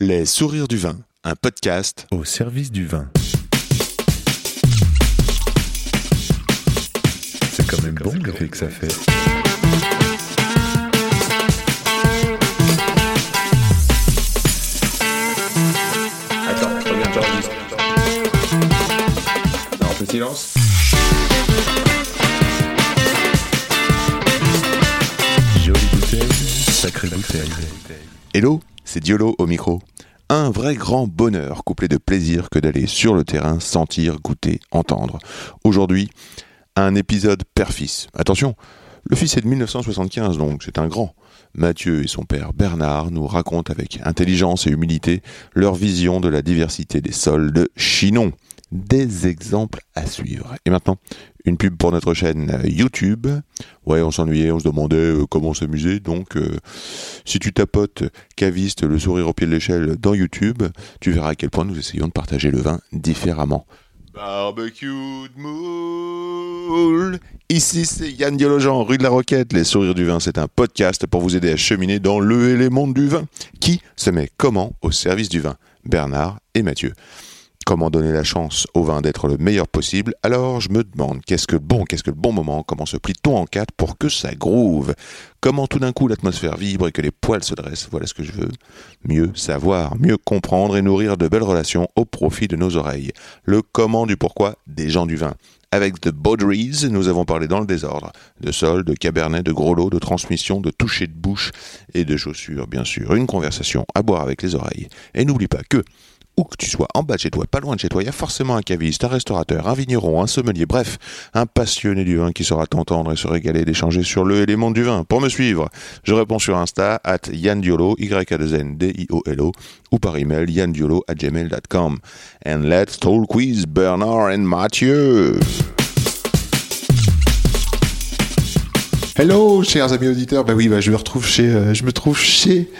Les sourires du vin, un podcast au service du vin. C'est quand même bon l'effet que ça fait. Attends, reviens, j'enregistre. Non, on fait silence. Jolie bouteille, sacrée bouteille. Hello, c'est Diolo au micro. Un vrai grand bonheur couplé de plaisir que d'aller sur le terrain, sentir, goûter, entendre. Aujourd'hui, un épisode père-fils. Attention, le fils est de 1975 donc c'est un grand. Mathieu et son père Bernard nous racontent avec intelligence et humilité leur vision de la diversité des sols de Chinon. Des exemples à suivre. Et maintenant, une pub pour notre chaîne euh, YouTube. Ouais, on s'ennuyait, on se demandait euh, comment s'amuser. Donc, euh, si tu tapotes caviste, le sourire au pied de l'échelle dans YouTube, tu verras à quel point nous essayons de partager le vin différemment. Barbecue de moule. Ici, c'est Yann Diologen, rue de la Roquette. Les sourires du vin, c'est un podcast pour vous aider à cheminer dans le et les mondes du vin. Qui se met comment au service du vin? Bernard et Mathieu. Comment donner la chance au vin d'être le meilleur possible Alors je me demande qu'est-ce que bon, qu'est-ce que le bon moment Comment se plie-t-on en quatre pour que ça groove? Comment tout d'un coup l'atmosphère vibre et que les poils se dressent? Voilà ce que je veux. Mieux savoir, mieux comprendre et nourrir de belles relations au profit de nos oreilles. Le comment du pourquoi des gens du vin. Avec The Bauderies, nous avons parlé dans le désordre. De sol, de cabernet, de gros lot, de transmission, de toucher de bouche et de chaussures, bien sûr. Une conversation à boire avec les oreilles. Et n'oublie pas que où que tu sois, en bas de chez toi, pas loin de chez toi, il y a forcément un caviste, un restaurateur, un vigneron, un sommelier, bref, un passionné du vin qui saura t'entendre et se régaler d'échanger sur le élément du vin. Pour me suivre, je réponds sur Insta, at Yann Diolo, y a 2 n d i o l o ou par email, yanndiolo at gmail.com. And let's talk quiz Bernard and Mathieu. Hello, chers amis auditeurs. Bah oui, bah, je me retrouve chez, euh, je me trouve chez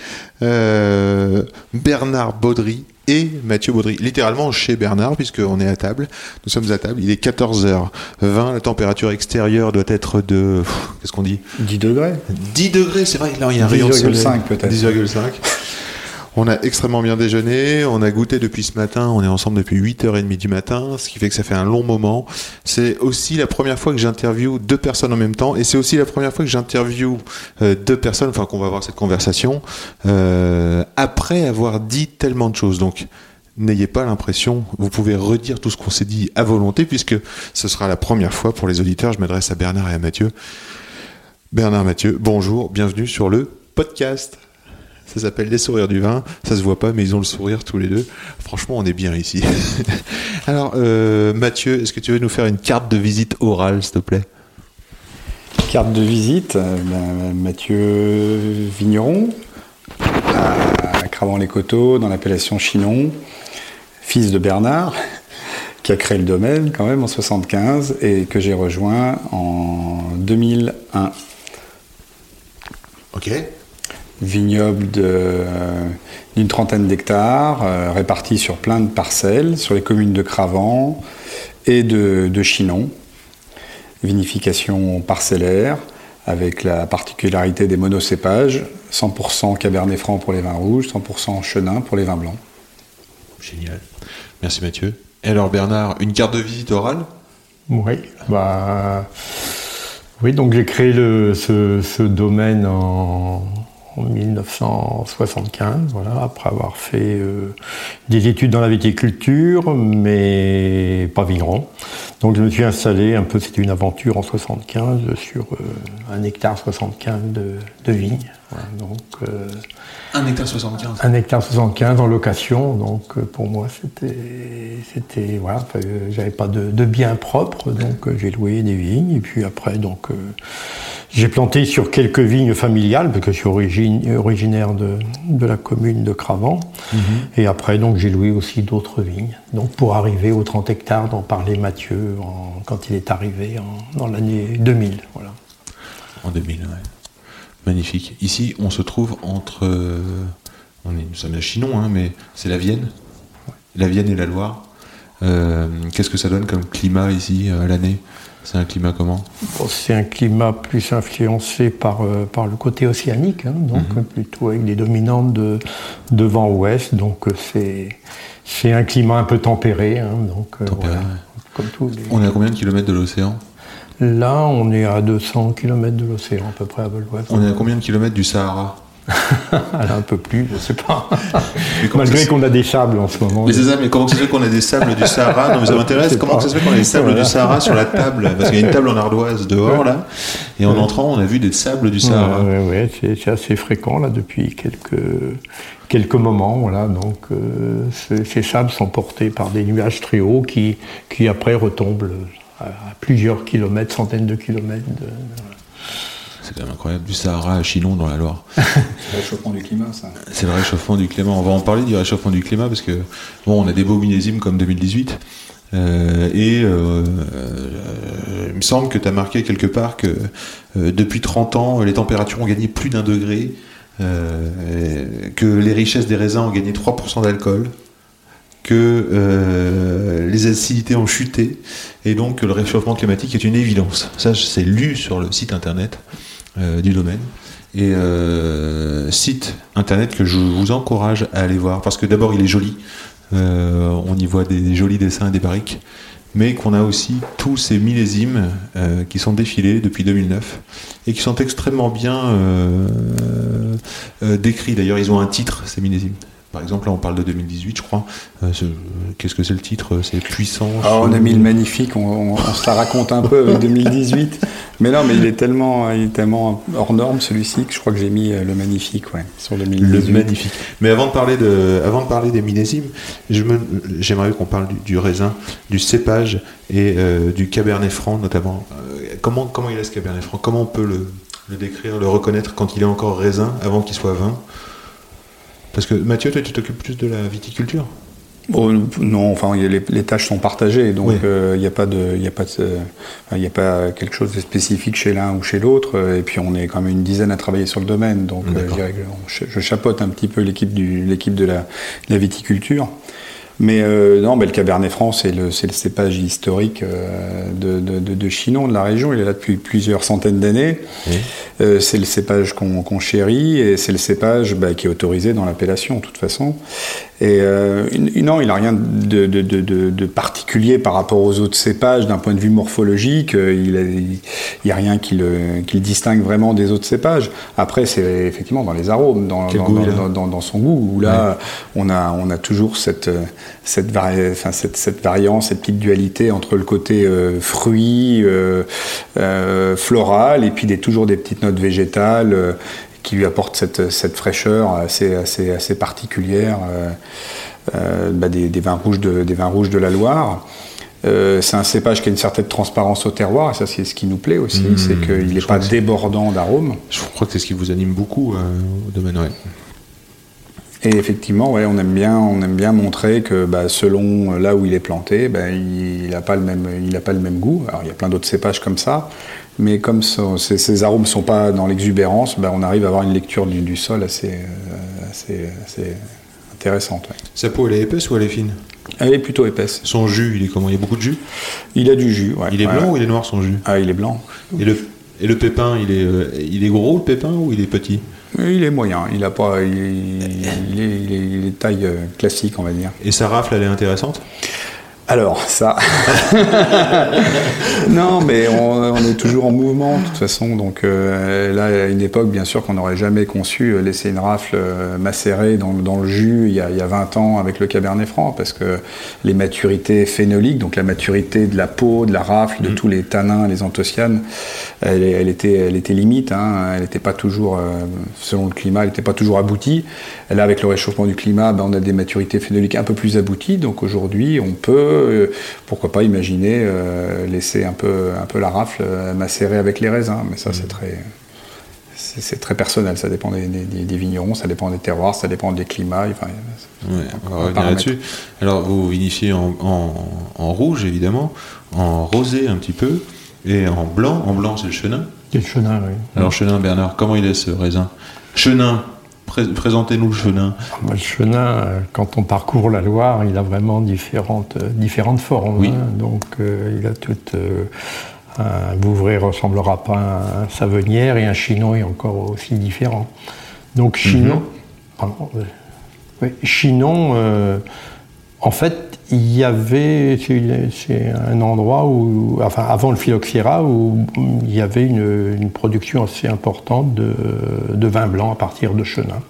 euh, Bernard Baudry et Mathieu Baudry. Littéralement chez Bernard, puisqu'on est à table. Nous sommes à table. Il est 14h20. La température extérieure doit être de. Qu'est-ce qu'on dit? 10 degrés 10 degrés, c'est vrai. Là, il y a un rayon de soleil. 10,5 peut-être. 10,5. On a extrêmement bien déjeuné, on a goûté depuis ce matin, on est ensemble depuis 8h30 du matin, ce qui fait que ça fait un long moment. C'est aussi la première fois que j'interviewe deux personnes en même temps, et c'est aussi la première fois que j'interviewe euh, deux personnes, enfin qu'on va avoir cette conversation, euh, après avoir dit tellement de choses. Donc, n'ayez pas l'impression, vous pouvez redire tout ce qu'on s'est dit à volonté, puisque ce sera la première fois pour les auditeurs, je m'adresse à Bernard et à Mathieu. Bernard, Mathieu, bonjour, bienvenue sur le podcast. Ça s'appelle Les sourires du vin. Ça se voit pas, mais ils ont le sourire tous les deux. Franchement, on est bien ici. Alors, euh, Mathieu, est-ce que tu veux nous faire une carte de visite orale, s'il te plaît? Carte de visite, euh, ben, Mathieu Vigneron, à Cravant-les-Coteaux, dans l'appellation Chinon, fils de Bernard, qui a créé le domaine quand même en 75 et que j'ai rejoint en 2001. Ok. Vignoble de, euh, d'une trentaine d'hectares, euh, répartis sur plein de parcelles, sur les communes de Cravant et de, de Chinon. Vinification parcellaire, avec la particularité des monocépages, 100% Cabernet Franc pour les vins rouges, 100% Chenin pour les vins blancs. Génial. Merci, Mathieu. Et alors, Bernard, une carte de visite orale? Oui, bah, oui, donc j'ai créé le, ce, ce domaine en, en 1975, voilà, après avoir fait euh, des études dans la viticulture, mais pas vigneron. Donc je me suis installé un peu, c'était une aventure en 75 sur euh, un hectare 75 de, de vignes. Voilà, donc euh, Un hectare 75. un hectare 75 en location, donc pour moi c'était, voilà, j'avais pas de, de bien propre, donc j'ai loué des vignes et puis après donc j'ai planté sur quelques vignes familiales parce que je suis origine- originaire de, de la commune de Cravant et après donc j'ai loué aussi d'autres vignes, donc pour arriver aux 30 hectares dont parlait Mathieu en- quand il est arrivé en- dans l'année 2000, voilà. En 2000, ouais. Magnifique. Ici, on se trouve entre. euh, on est, nous sommes à Chinon, hein, mais c'est la Vienne. La Vienne et la Loire. Euh, Qu'est-ce que ça donne comme climat ici euh, à l'année? C'est un climat comment Bon, c'est un climat plus influencé par, euh, par le côté océanique, hein, donc Mhm. plutôt avec des dominantes de, de vent ouest. Donc euh, c'est, un climat un peu tempéré. hein, donc, euh, Tempéré, voilà, ouais. comme tous les- On est à combien de kilomètres de l'océan Là, on est à 200 km de l'océan à peu près à l'ouest. On est à combien de kilomètres du Sahara un peu plus, je sais pas. Malgré qu'on a des sables en ce moment. Mais ça, mais comment ça se fait qu'on a des sables du Sahara Non, mais ça m'intéresse. Comment pas- ça se fait qu'on a des sables Voilà. du Sahara sur la table Parce qu'il y a une table en ardoise dehors, là. Et en entrant, on a vu des sables du Sahara. Ouais, ouais, c'est, assez fréquent là depuis quelques, quelques moments. Voilà, donc euh, ces, ces sables sont portés par des nuages très hauts qui, qui après retombent à, à plusieurs kilomètres, centaines de kilomètres. de- C'est quand même incroyable. Du Sahara à Chinon dans la Loire. C'est le réchauffement du climat, ça. C'est le réchauffement du climat. On va en parler du réchauffement du climat parce que bon, on a des beaux millésimes comme 2018. euh, et euh, euh, il me semble que tu as marqué quelque part que depuis 30 ans, les températures ont gagné plus d'un degré, que les richesses des raisins ont gagné 3% d'alcool, que les acidités ont chuté, et donc que le réchauffement climatique est une évidence. Ça, c'est lu sur le site internet du domaine. Et euh, site internet que je vous encourage à aller voir, parce que d'abord il est joli, Euh, on y voit des, jolis dessins et des barriques, mais qu'on a aussi tous ces millésimes euh, qui sont défilés depuis 2009 et qui sont extrêmement bien euh, euh, décrits. D'ailleurs, ils ont un titre, ces millésimes. Par exemple, là, on parle de 2018, je crois. Euh, ce- Qu'est-ce que c'est le titre C'est puissance. Ah, on a mis le magnifique, on, on- on se la raconte un peu avec 2018. Mais non, mais il est tellement, il est tellement hors norme celui-ci que je crois que j'ai mis euh, le magnifique ouais, sur 2018. Le magnifique. Mais avant de parler, de, avant de parler des millésimes, j'aimerais qu'on parle du, du raisin, du cépage et euh, du cabernet franc notamment. Euh, comment, comment il est ce cabernet franc? Comment on peut le, le décrire, le reconnaître quand il est encore raisin avant qu'il soit vin? Parce que Mathieu, toi, tu t'occupes plus de la viticulture Bon, non, enfin, les, les tâches sont partagées, donc Oui. euh, il n'y a pas de, il y a pas de, enfin, il y a pas quelque chose de spécifique chez l'un ou chez l'autre. euh, Et puis on est quand même une dizaine à travailler sur le domaine, donc euh, je, je chapeaute un petit peu l'équipe du, l'équipe de la, de la viticulture. Mais euh, non, ben, le Cabernet Franc, c'est le, cépage historique euh, de, de, de, de Chinon, de la région. Il est là depuis plusieurs centaines d'années. Euh, c'est le cépage qu'on qu'on chérit et c'est le cépage bah, qui est autorisé dans l'appellation, de toute façon. Et euh, non, il n'a rien de, de, de, de- de particulier par rapport aux autres cépages d'un point de vue morphologique. euh, Il n'y a rien qui le, qui le distingue vraiment des autres cépages. Après, c'est effectivement dans les arômes, dans, dans, goût dans- a son goût, où là, on, a, on a toujours cette, euh, cette, vari- enfin, cette, cette variance, cette petite dualité entre le côté euh, fruit, euh, euh, floral, et puis des, toujours des petites notes végétales. Qui lui apportent cette, cette fraîcheur assez, assez, assez particulière bah, des, des vins rouges de, des vins rouges de la Loire. Euh, c'est un cépage qui a une certaine transparence au terroir, et ça c'est ce qui nous plaît aussi, Mmh, c'est qu'il je n'est pas débordant d'arômes. Je crois que c'est ce qui vous anime beaucoup euh, au domaine. Ouais. Et effectivement, ouais, on aime bien, on aime bien montrer que bah, selon là où il est planté, bah, il n'a pas le même, il a pas le même goût. Alors il y a plein d'autres cépages comme ça, mais comme ça- ces, ces arômes sont pas dans l'exubérance, bah, on arrive à avoir une lecture du, du sol assez, euh, assez, assez intéressante. ouais. Sa peau, elle est épaisse ou elle est fine? Elle est plutôt épaisse. Son jus, il est comment? Il y a beaucoup de jus? Il a du jus. ouais. Il est blanc ouais. ou il est noir son jus? Ah, il est blanc. et le, et le pépin, il est, euh, il est gros le pépin ou il est petit? Il est moyen. Il a pas, il, il est taille euh, classique, on va dire. Et sa rafle, elle est intéressante? Alors, ça. non, mais on, on est toujours en mouvement, de toute façon. Donc euh, là, à une époque, bien sûr, qu'on n'aurait jamais conçu euh, laisser une rafle euh, macérée dans, dans le jus il y, a, il y a 20 ans avec le Cabernet Franc, parce que les maturités phénoliques, donc la maturité de la peau, de la rafle, de tous les tanins, les anthocyanes, elle, elle était, elle était limite. hein. elle n'était pas toujours, selon le climat, elle n'était pas toujours aboutie. Là, avec le réchauffement du climat, ben, on a des maturités phénoliques un peu plus abouties. Donc aujourd'hui, on peut, euh, pourquoi pas, imaginer euh, laisser un peu, un peu la rafle euh, macérer avec les raisins. Mais ça, c'est très, c'est c'est très personnel. Ça dépend des, des- des vignerons, ça dépend des terroirs, ça dépend des climats. Enfin, Ouais, on va revenir là-dessus. Alors, vous vinifiez en, en- en rouge, évidemment, en rosé un petit peu, et en blanc. En blanc, c'est le chenin. C'est le chenin, oui. Alors, chenin, Bernard, comment il est ce raisin? Chenin, pré- présentez-nous le chenin. Le chenin, euh, quand on parcourt la Loire, il a vraiment différentes, euh, différentes formes. Oui. hein. Donc, euh, il a tout euh, Un Vouvray ressemblera pas à un Savenière et un Chinon est encore aussi différent. Donc Chinon, pardon, oui, Chinon, en fait, il y avait, c'est un endroit où, enfin avant le phylloxéra, où il y avait une, production assez importante de, de vin blanc à partir de Chenin,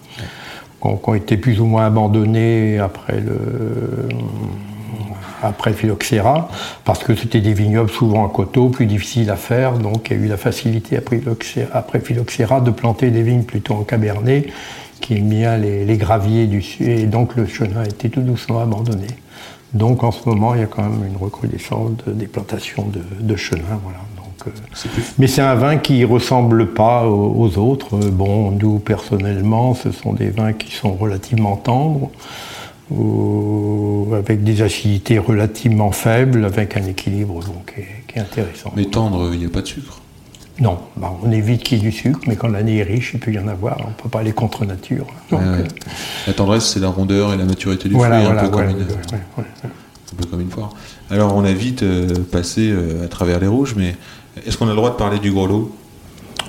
qui ont, été plus ou moins abandonnés après le, après phylloxéra, parce que c'était des vignobles souvent à coteaux, plus difficiles à faire, donc il y a eu la facilité après phylloxéra, après phylloxéra de planter des vignes plutôt en cabernet, qui bien les, les graviers du sud, et donc le chenin a été tout doucement abandonné. Donc en ce moment, il y a quand même une recrudescence de- des plantations de, de chenin, voilà. Donc, euh, mais c'est un vin qui ressemble pas aux, aux autres. Euh, Bon, nous personnellement, ce sont des vins qui sont relativement tendres, ou avec des acidités relativement faibles, avec un équilibre donc, qui, est, qui est intéressant. Mais tendre, il n'y a pas de sucre. Non, bah, on évite qu'il y ait du sucre, mais quand l'année est riche, il peut y en avoir. On ne peut pas aller contre nature. Donc, Ouais, ouais. euh, La tendresse, c'est la rondeur et la maturité du voilà, fruit, voilà, un, peu voilà, comme une, ouais, ouais. un peu comme une foire. Alors, on a vite euh, passé euh, à travers les rouges, mais est-ce qu'on a le droit de parler du gros lot?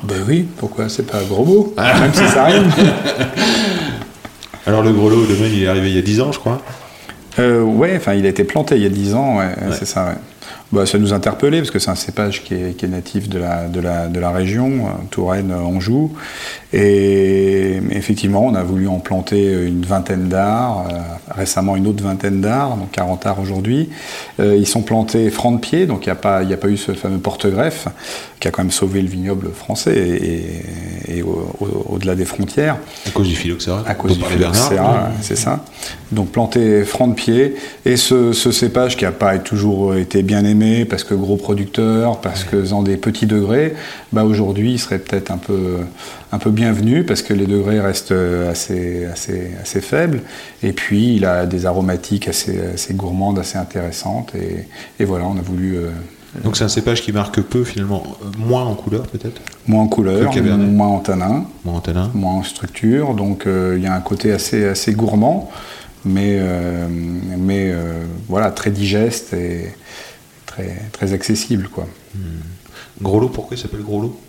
Ben oui, pourquoi C'est pas un gros mot, même si ça rime. Alors, le gros lot, au domaine, il est arrivé il y a 10 ans, je crois. Euh, ouais, enfin, il a été planté il y a 10 ans, ouais, c'est ça. Bah, ça nous interpellait parce que c'est un cépage qui est, qui est natif de la, de la, de la région, euh, Touraine, euh, Anjou. Et effectivement, on a voulu en planter une vingtaine d'arts, euh, récemment une autre vingtaine d'arts, donc 40 arts aujourd'hui. Euh, ils sont plantés franc de pied, donc il n'y a, pas- il y a pas eu ce fameux porte-greffe qui a quand même sauvé le vignoble français et, et- et au- au- au-delà des frontières À cause du phylloxéra. à cause du phylloxéra, c'est ça. Donc planté franc de pied. Et ce, ce cépage qui n'a pas toujours été bien aimé, parce que gros producteur, parce que dans des petits degrés, bah aujourd'hui il serait peut-être un peu, un peu bienvenu, parce que les degrés restent assez, assez, assez faibles. Et puis il a des aromatiques assez, assez gourmandes, assez intéressantes. Et, et voilà, on a voulu... euh, Donc, c'est un cépage qui marque peu, finalement, euh, moins en couleur, peut-être, moins en couleur, moins en tanin. moins en tanin. moins en structure, donc euh, il y a un côté assez, assez gourmand, mais, euh, mais euh, voilà, très digeste et très, très accessible. Quoi. Gros lot, pourquoi il s'appelle gros lot?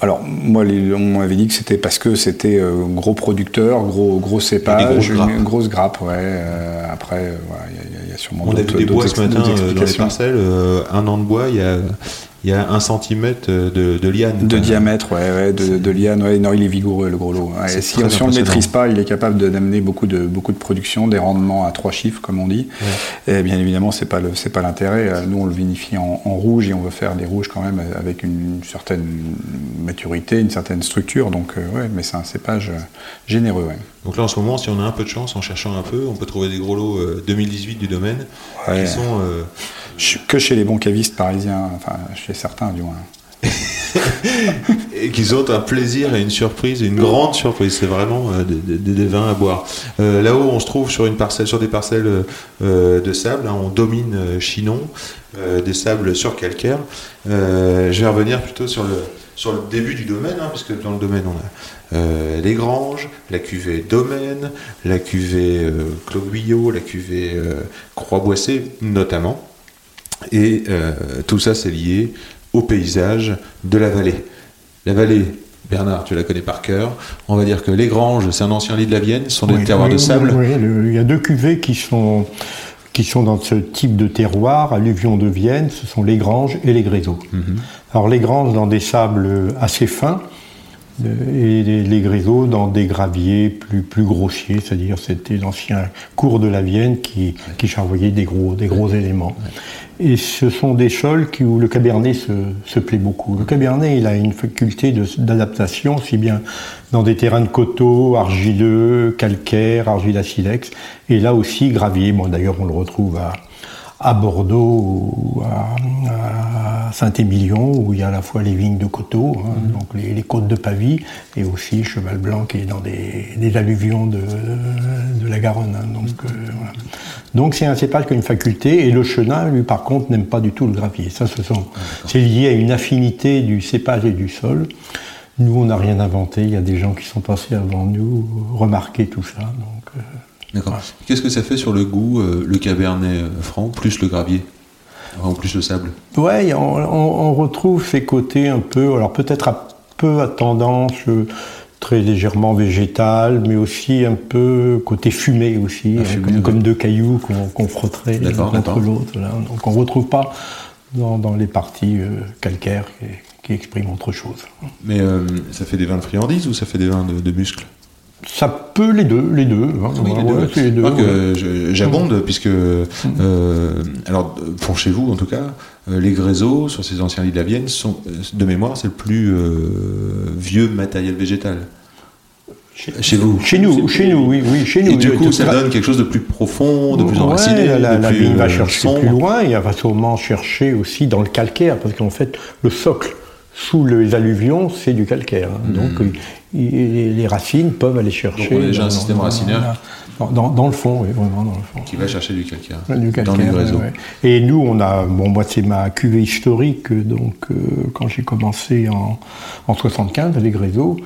Alors, moi, on m'avait dit que c'était parce que c'était euh, gros producteur, gros, gros cépage, grosses grappes. une grosse grappe, ouais. euh, après, euh, il y a- y, y sûrement On a vu des bois ce matin dans les parcelles. euh, un an de bois, il y a, il y a un centimètre de, de liane. De diamètre, ouais, ouais, de, de liane, ouais, non, il est vigoureux le gros lot. Ouais, si, on ne le maîtrise pas, il est capable d'amener beaucoup de, beaucoup de production, des rendements à trois chiffres, comme on dit. Et bien évidemment, le, c'est pas l'intérêt. Euh, Nous, on le vinifie en, en rouge et on veut faire des rouges quand même avec une, certaine maturité, une certaine structure. Donc, euh, ouais, mais c'est un cépage euh, généreux. Donc là, en ce moment, si on a un peu de chance, en cherchant un peu, on peut trouver des gros lots euh, 2018 du domaine qui sont. euh, Que chez les bons cavistes parisiens, enfin, chez certains du moins. et qui sont un plaisir et une surprise, une grande surprise. C'est vraiment euh, des, vins à boire. Euh, Là-haut, on se trouve sur une parcelle, sur des parcelles euh, de sable. hein. on domine Chinon, des sables sur calcaire. Je vais revenir plutôt sur le sur le début du domaine, hein, puisque dans le domaine on a les granges, la cuvée Domaine, la cuvée Guyot, la cuvée euh, Croix-Boissé notamment. Et euh, tout ça, c'est lié au paysage de la vallée. La vallée, Bernard, tu la connais par cœur. On va dire que les Granges, c'est un ancien lit de la Vienne, ce sont des Oui, terroirs oui, de sable. oui, oui, le- il y a deux cuvées qui sont, qui sont dans ce type de terroir, alluvion de Vienne, ce sont les Granges et les Gréseaux. Mhm. Alors les Granges dans des sables assez fins, euh, et les, les Gréseaux dans des graviers plus, plus grossiers, c'est-à-dire c'était l'ancien cours de la Vienne qui, qui charvoyait des gros, des gros éléments. Et ce sont des sols qui, où le cabernet se, se plaît beaucoup. Le cabernet, il a une faculté d'adaptation, aussi bien dans des terrains de coteaux, argileux, calcaires, argile à silex, et là aussi gravier. Bon, D'ailleurs, on le retrouve à, à Bordeaux ou à, à Saint-Émilion, où il y a à la fois les vignes de coteaux, hein, donc les, les côtes de Pavie, et aussi Cheval Blanc qui est dans des, des alluvions de, de la Garonne. hein, donc euh, voilà. Donc c'est un cépage qui a une faculté, et le chenin, lui, par contre, n'aime pas du tout le gravier. Ça, ce sont, c'est lié à une affinité du cépage et du sol. Nous, on n'a rien inventé. Il y a des gens qui sont passés avant nous, remarquer tout ça. Donc, euh, D'accord. Qu'est-ce que ça fait sur le goût, euh, le cabernet euh, franc, plus le gravier? En plus le sable? Ouais, on, on- on retrouve ces côtés un peu, alors peut-être un peu à tendance euh, très légèrement végétale, mais aussi un peu côté fumé aussi, Ah, hein, fumé, comme, deux cailloux qu'on frotterait l'un contre l'autre. Donc on ne retrouve pas dans, dans les parties euh, calcaires qui, qui expriment autre chose. Mais euh, ça fait des vins de friandises ou ça fait des vins de, de muscles? Ça peut les deux, les deux. hein. Oui, les Ouais, deux. les deux, ouais. j'abonde puisque, euh, alors pour chez vous en tout cas, euh, les gréseaux sur ces anciens lits de la Vienne sont, euh, de mémoire, c'est le plus euh, vieux matériel végétal. Chez vous Chez nous, chez nous, oui, oui, chez nous. Et du oui, coup, ça donne quelque chose de plus profond, de plus Ouais, enraciné, La, la, de la plus vigne va chercher sombre. plus loin et elle va sûrement chercher aussi dans le calcaire, parce qu'en fait, le socle sous les alluvions, c'est du calcaire. hein. Donc, il- il- les racines peuvent aller chercher. Hmm. Donc, on a déjà un dans- système dans- racinaire. Dans, dans- dans le fond, oui, vraiment dans le fond. Qui va chercher du calcaire, Du dans calcaire, les gréseaux. ouais, ouais. Et nous, on a, bon, moi, c'est ma cuvée historique, donc euh, quand j'ai commencé en, en 75, les gréseaux,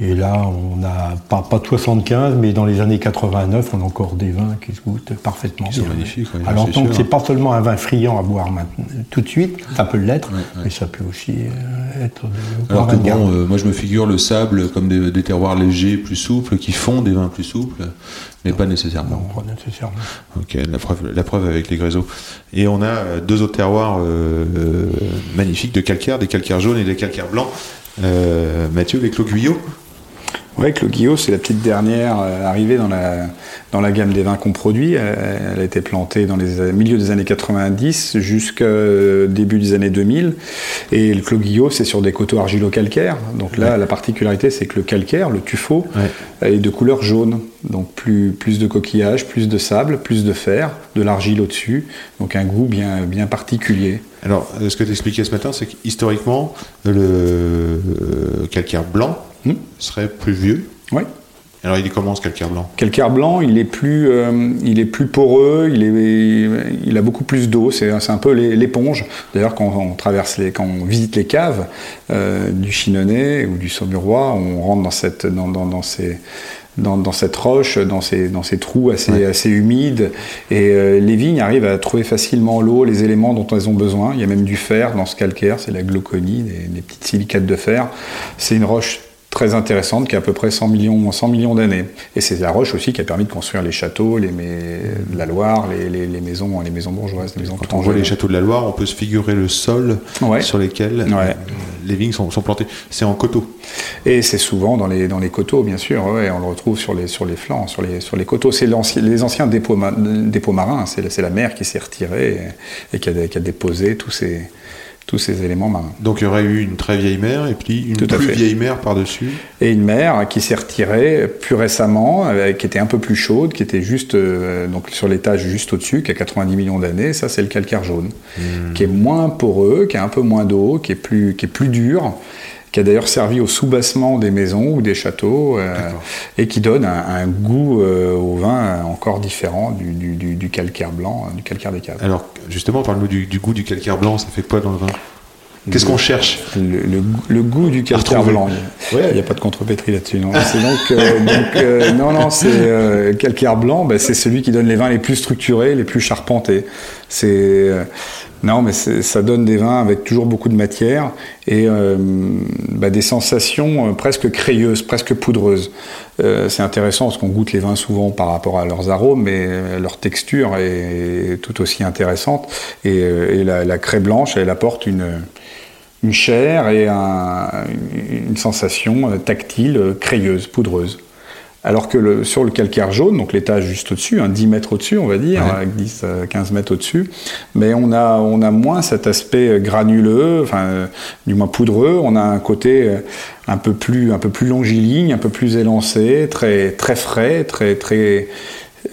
et là, on a pas, pas de 75, mais dans les années 89, on a encore des vins qui se goûtent parfaitement magnifiques, ouais, Alors, c'est donc, c'est pas seulement un vin friand à boire maintenant, tout de suite, ça peut l'être, mais ça peut aussi euh, être de Alors que bon, euh, moi je me figure le sable comme des, des terroirs légers, plus souples, qui font des vins plus souples, mais pas nécessairement. Non, pas nécessairement. Ok, la preuve, la preuve avec les gréseaux. Et on a euh, deux autres terroirs euh, euh, magnifiques de calcaire, des calcaires jaunes et des calcaires blancs. Euh, Mathieu, les clos Guyot Ouais, Clos Guillot, c'est la petite dernière euh, arrivée dans la, dans la gamme des vins qu'on produit. Euh, Elle a été plantée dans les euh, milieux des années 90 jusqu'au début des années 2000. Et le Guillot, c'est sur des coteaux argilo-calcaires. Donc là, la particularité, c'est que le calcaire, le tuffeau, Ouais. est de couleur jaune. Donc plus, plus de coquillages, plus de sable, plus de fer, de l'argile au-dessus. Donc un goût bien, bien particulier. Alors, euh, ce que tu expliquais ce matin, c'est qu'historiquement, le euh, calcaire blanc Hmm? serait plus vieux. Ouais. Alors, il est comment ce calcaire blanc? Calcaire blanc, il est plus, euh, il est plus poreux, il, est, il a beaucoup plus d'eau. C'est un peu l'é- l'éponge. D'ailleurs, quand on traverse les, quand on visite les caves euh, du Chinonais ou du Saumurois, on rentre dans cette, dans, dans, dans ces dans, dans cette roche, dans ces, dans ces trous assez, Ouais. assez humides. Et euh, les vignes arrivent à trouver facilement l'eau, les éléments dont elles ont besoin. Il y a même du fer dans ce calcaire, c'est la glauconie, des, des petites silicates de fer. C'est une roche très intéressante qui a à peu près 100 millions, 100 millions d'années. Et c'est la roche aussi qui a permis de construire les châteaux, les, la Loire, les, les- les maisons, les maisons bourgeoises, les maisons Quand on voit les châteaux de la Loire, on peut se figurer le sol Ouais. sur lesquels Ouais. euh, les vignes sont, sont plantées. C'est en coteaux. Et c'est souvent dans les, dans les coteaux, bien sûr. ouais, on le retrouve sur les, sur les flancs, sur les, sur les coteaux. C'est les anciens dépôts, ma- dépôts marins. C'est la- c'est la mer qui s'est retirée et, et qui, a, qui a déposé tous ces, tous ces éléments marins. Donc, il y aurait eu une très vieille mer et puis une plus fait. vieille mer par-dessus. Et une mer qui s'est retirée plus récemment, euh, qui était un peu plus chaude, qui était juste euh, donc sur l'étage juste au-dessus, qui a 90 millions d'années. Ça, c'est le calcaire jaune, qui est moins poreux, qui a un peu moins d'eau, qui est plus qui est plus dur, qui a d'ailleurs servi au soubassement des maisons ou des châteaux, euh, et qui donne un, un goût euh, au vin encore différent du, du- du- du calcaire blanc, euh, du calcaire des caves. Alors, justement, parle-nous du, du goût du calcaire blanc. Ça fait quoi dans le vin? Qu'est-ce qu'on cherche Le, le goût- le goût du calcaire blanc. Il Ouais. n'y a pas de contrepétrie là-dessus. Non, c'est donc, euh, donc, euh, non, non, c'est euh, calcaire blanc? bah, c'est celui qui donne les vins les plus structurés, les plus charpentés. C'est euh, non, mais c'est- ça donne des vins avec toujours beaucoup de matière et euh, bah, des sensations euh, presque crayeuses, presque poudreuses. Euh, c'est intéressant parce qu'on goûte les vins souvent par rapport à leurs arômes, mais euh, leur texture est tout aussi intéressante. Et, euh, et la, la craie blanche, elle apporte une une chair et un- une sensation tactile, crayeuse, poudreuse. Alors que le- sur le calcaire jaune, donc l'étage juste au-dessus, hein, 10 mètres au-dessus, on va dire, Ouais. avec 10, euh, 15 mètres au-dessus, mais on a, on a moins cet aspect euh, granuleux, enfin, euh, du moins poudreux, on a un côté euh, un peu plus, un peu plus longiligne, un peu plus élancé, très, très frais, très, très,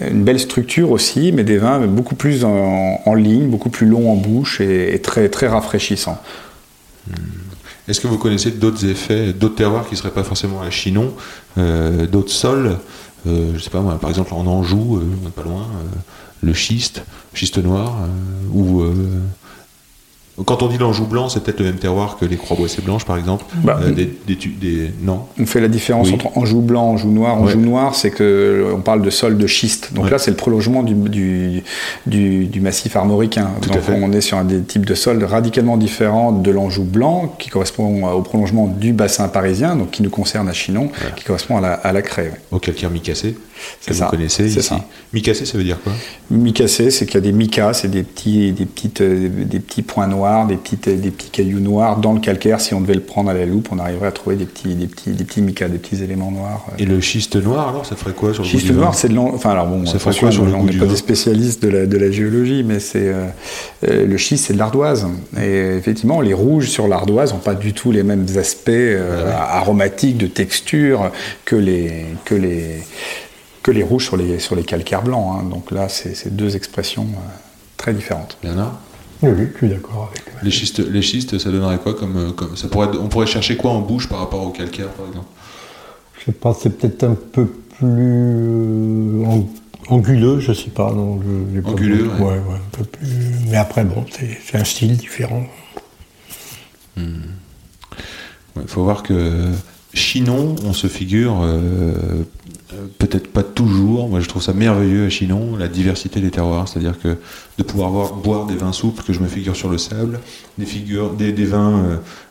une belle structure aussi, mais des vins beaucoup plus en, en ligne, beaucoup plus longs en bouche et, et très, très rafraîchissants. Est-ce que vous connaissez d'autres effets, d'autres terroirs qui ne seraient pas forcément à Chinon, euh, d'autres sols euh, Je sais pas moi, par exemple en Anjou, euh, pas loin, euh, le schiste, schiste noir, ou Quand on dit l'Anjou blanc, c'est peut-être le même terroir que les Croix-Boissées blanches, par exemple. Bah, Euh, des, des, tu- des- non. On fait la différence Oui. entre Anjou blanc, Anjou noir. Anjou Ouais. noir, c'est que euh, on parle de sol de schiste. Donc Ouais. là, c'est le prolongement du, du, du- du massif armoricain. Tout Donc on est sur un des types de sols radicalement différents de l'Anjou blanc, qui correspond au prolongement du bassin parisien, donc qui nous concerne à Chinon, qui correspond à la, à la craie. ouais. Au calcaire micacé, C'est que ça. vous connaissez ici. ça. Micacé, ça veut dire quoi? Micacé, c'est qu'il y a des micas, c'est des petits, des, petites, euh, des petits points noirs, des, petites, des petits cailloux noirs dans le calcaire. Si on devait le prendre à la loupe, on arriverait à trouver des petits, des petits, des petits micas, des petits éléments noirs. euh. Et le schiste noir, alors, ça ferait quoi sur le Schiste noir, c'est de l'an- Enfin, alors bon, Ça ferait attention, quoi sur le on n'est pas des spécialistes de la, de la géologie, mais c'est euh, euh, le schiste, c'est de l'ardoise. Et effectivement, les rouges sur l'ardoise n'ont pas du tout les mêmes aspects euh, aromatiques, de texture que les que les que les rouges sur les sur les calcaires blancs. hein. Donc là, c'est c'est deux expressions euh, très différentes. Bernard Oui, oui, je suis d'accord avec. les schistes, les schistes, ça donnerait quoi comme, euh, comme ça pourrait, On pourrait chercher quoi en bouche par rapport au calcaire, par exemple? Je sais pas, c'est peut-être un peu plus euh, ang- anguleux, je sais pas. Non, je- j'ai pas Anguleux, ouais. ouais, ouais, un peu plus. Mais après, bon, c'est c'est un style différent. Il faut voir que Chinon, on se figure, euh, euh, peut-être pas toujours, moi je trouve ça merveilleux à Chinon, la diversité des terroirs, c'est-à-dire que de pouvoir voir- boire des vins souples que je me figure sur le sable, des, vins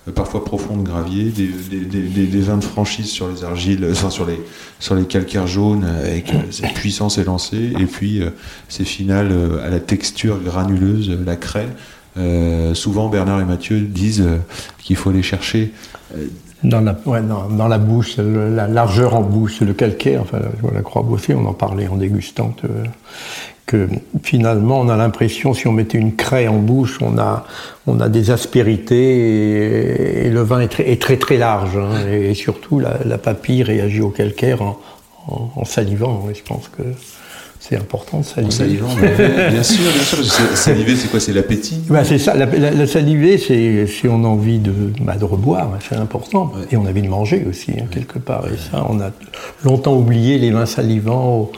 euh, parfois profonds de gravier, des, vins de franchise sur les argiles, enfin sur les, calcaires jaunes avec euh, cette puissance élancée, et puis ces finales à la texture granuleuse, la craie. Souvent Bernard et Mathieu disent qu'il faut aller chercher Dans la, ouais, dans, dans la bouche, la largeur en bouche, le calcaire, enfin, je vois la croix bossée, on en parlait en dégustant, que, que finalement, on a l'impression, si on mettait une craie en bouche, on a, on a des aspérités et, le vin est très, très, large. hein, et, surtout, la, la papille réagit au calcaire en, en- en salivant. et je pense que c'est important de saliver. En salivant, mais- bien sûr, bien sûr. Saliver, c'est quoi C'est l'appétit Ben, c'est ça, la, la, la saliver, c'est si on a envie de, bah, de reboire, hein, c'est important. Ouais. Et on a envie de manger aussi, hein, quelque part. Et ça, on a longtemps oublié les vins salivants au,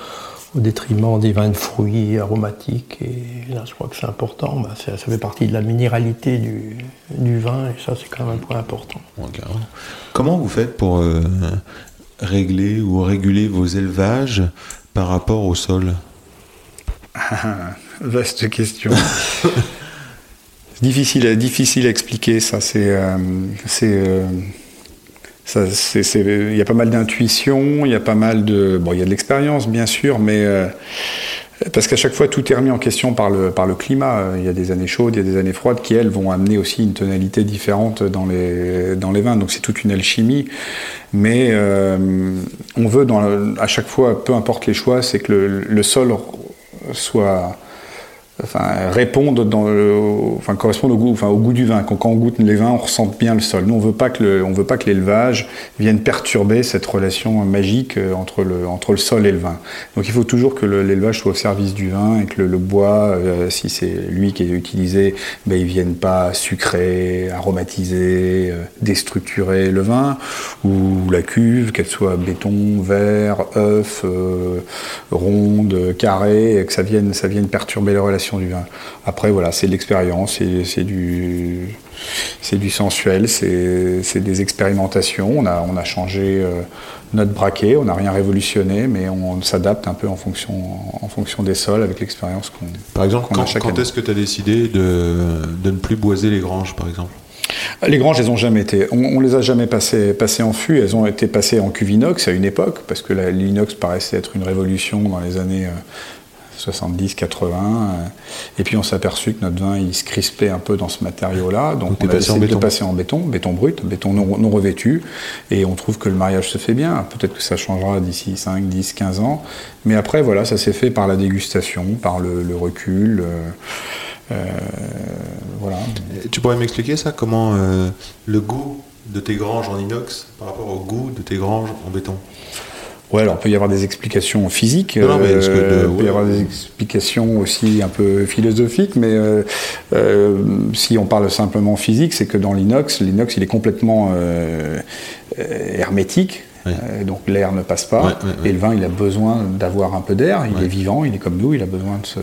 au détriment des vins de fruits aromatiques. Et là, je crois que c'est important. Bah, ça, ça fait partie de la minéralité du, du vin, et ça, c'est quand même un point important. Comment vous faites pour euh, régler ou réguler vos élevages par rapport au sol Vaste question. Difficile, difficile à expliquer ça. C'est, euh, c'est, euh, ça, c'est- c'est- il y a pas mal d'intuition, il y a pas mal de, bon, il y a de l'expérience bien sûr, mais euh, parce qu'à chaque fois tout est remis en question par le par le climat. Il y a des années chaudes, il y a des années froides qui elles vont amener aussi une tonalité différente dans les dans les vins. Donc c'est toute une alchimie. Mais euh, on veut dans à chaque fois, peu importe les choix, c'est que le sol soit enfin, répondent dans le, enfin, correspondent au goût, enfin, au goût du vin. Quand, on goûte les vins, on ressent bien le sol. Nous, on veut pas que le, on veut pas que l'élevage vienne perturber cette relation magique euh, entre le, entre le sol et le vin. Donc, il faut toujours que le- l'élevage soit au service du vin et que le, le bois, euh, si c'est lui qui est utilisé, ben, il vienne pas sucrer, aromatiser, euh, déstructurer le vin, ou la cuve, qu'elle soit béton, verre, œuf, ronde, carré, que ça vienne, ça vienne perturber les relations du vin. Après, voilà, c'est de l'expérience, c'est- du, du sensuel, c'est des expérimentations. On a, on a changé euh, notre braquet, on n'a rien révolutionné, mais on, s'adapte un peu en fonction, en fonction des sols avec l'expérience qu'on Par exemple, a quand, quand est-ce que tu as décidé de, de ne plus boiser les granges, par exemple? Les granges, elles ont jamais été. On, on les a jamais passées, passées en fût. Elles ont été passées en cuve inox à une époque, parce que l'inox paraissait être une révolution dans les années euh, 70, 80. euh, et puis on s'est aperçu que notre vin, il se crispait un peu dans ce matériau-là. Donc on a passé en décidé de passer en béton, béton brut, béton non, non revêtu. Et on trouve que le mariage se fait bien. Peut-être que ça changera d'ici 5, 10, 15 ans. Mais après, voilà, ça s'est fait par la dégustation, par le, le recul. euh, euh, voilà. Tu pourrais m'expliquer ça Comment euh, le goût de tes granges en inox par rapport au goût de tes granges en béton? Ouais, alors il peut y avoir des explications physiques, Non, mais que euh, de- il peut y avoir des explications aussi un peu philosophiques, mais euh, euh, si on parle simplement physique, c'est que dans l'inox, l'inox il est complètement euh, euh, hermétique. Euh, donc l'air ne passe pas. Ouais, ouais, ouais. Et le vin, il a besoin d'avoir un peu d'air. Il est vivant, il est comme nous, il a besoin de se,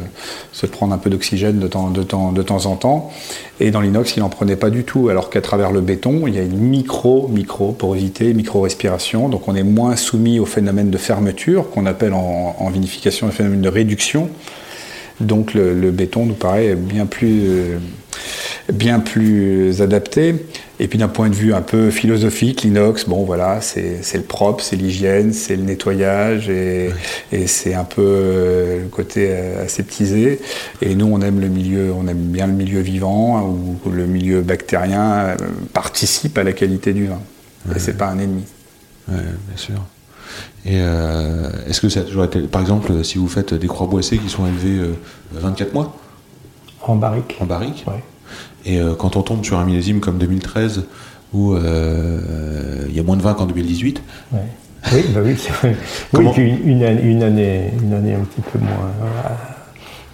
se prendre un peu d'oxygène de temps, de, temps, de temps en temps. Et dans l'inox, il n'en prenait pas du tout. Alors qu'à travers le béton, il y a une micro, micro porosité, micro respiration. Donc on est moins soumis au phénomène de fermeture qu'on appelle en, en vinification le phénomène de réduction. Donc le, le béton nous paraît bien plus, euh, bien plus adapté. Et puis d'un point de vue un peu philosophique, l'inox, bon voilà, c'est le propre, c'est l'hygiène, c'est le nettoyage et, et c'est un peu euh, le côté euh, aseptisé. Et nous, on aime le milieu, on aime bien le milieu vivant hein, où le milieu bactérien euh, participe à la qualité du vin. Et c'est pas un ennemi. Ouais, bien sûr. Et est-ce que ça a toujours été. Par exemple, si vous faites des croix boissées qui sont élevées euh, 24 mois En barrique. en barrique, Ouais. et euh, quand on tombe sur un millésime comme 2013, où euh, il y a moins de vin qu'en 2018, Ouais. Oui, bah oui, c'est vrai. Oui, une, une année, une, année, un petit peu moins, euh,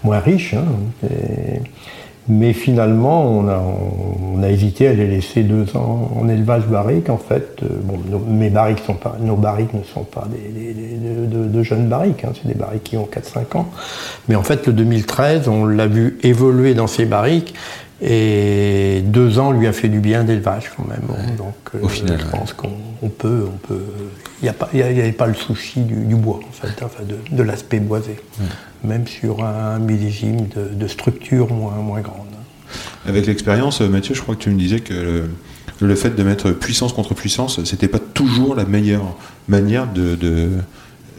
moins riche. hein. Et- mais finalement, on a, hésité à les laisser deux ans en élevage barrique. En fait, Euh, bon, nos, mes barriques sont pas, nos barriques ne sont pas des, des- des- de, de- de jeunes barriques, hein. c'est des barriques qui ont 4-5 ans. Mais en fait, le 2013, on l'a vu évoluer dans ces barriques. Et deux ans lui a fait du bien d'élevage quand même. Donc, euh, Au final, je ouais. pense qu'on on peut, on peut. Il n'y avait pas le souci du, du bois en fait, enfin de, de l'aspect boisé, même sur un millésime de, de structure moins, moins grande. avec l'expérience, euh, Mathieu, je crois que tu me disais que le, le fait de mettre puissance contre puissance, c'était pas toujours la meilleure manière de. de-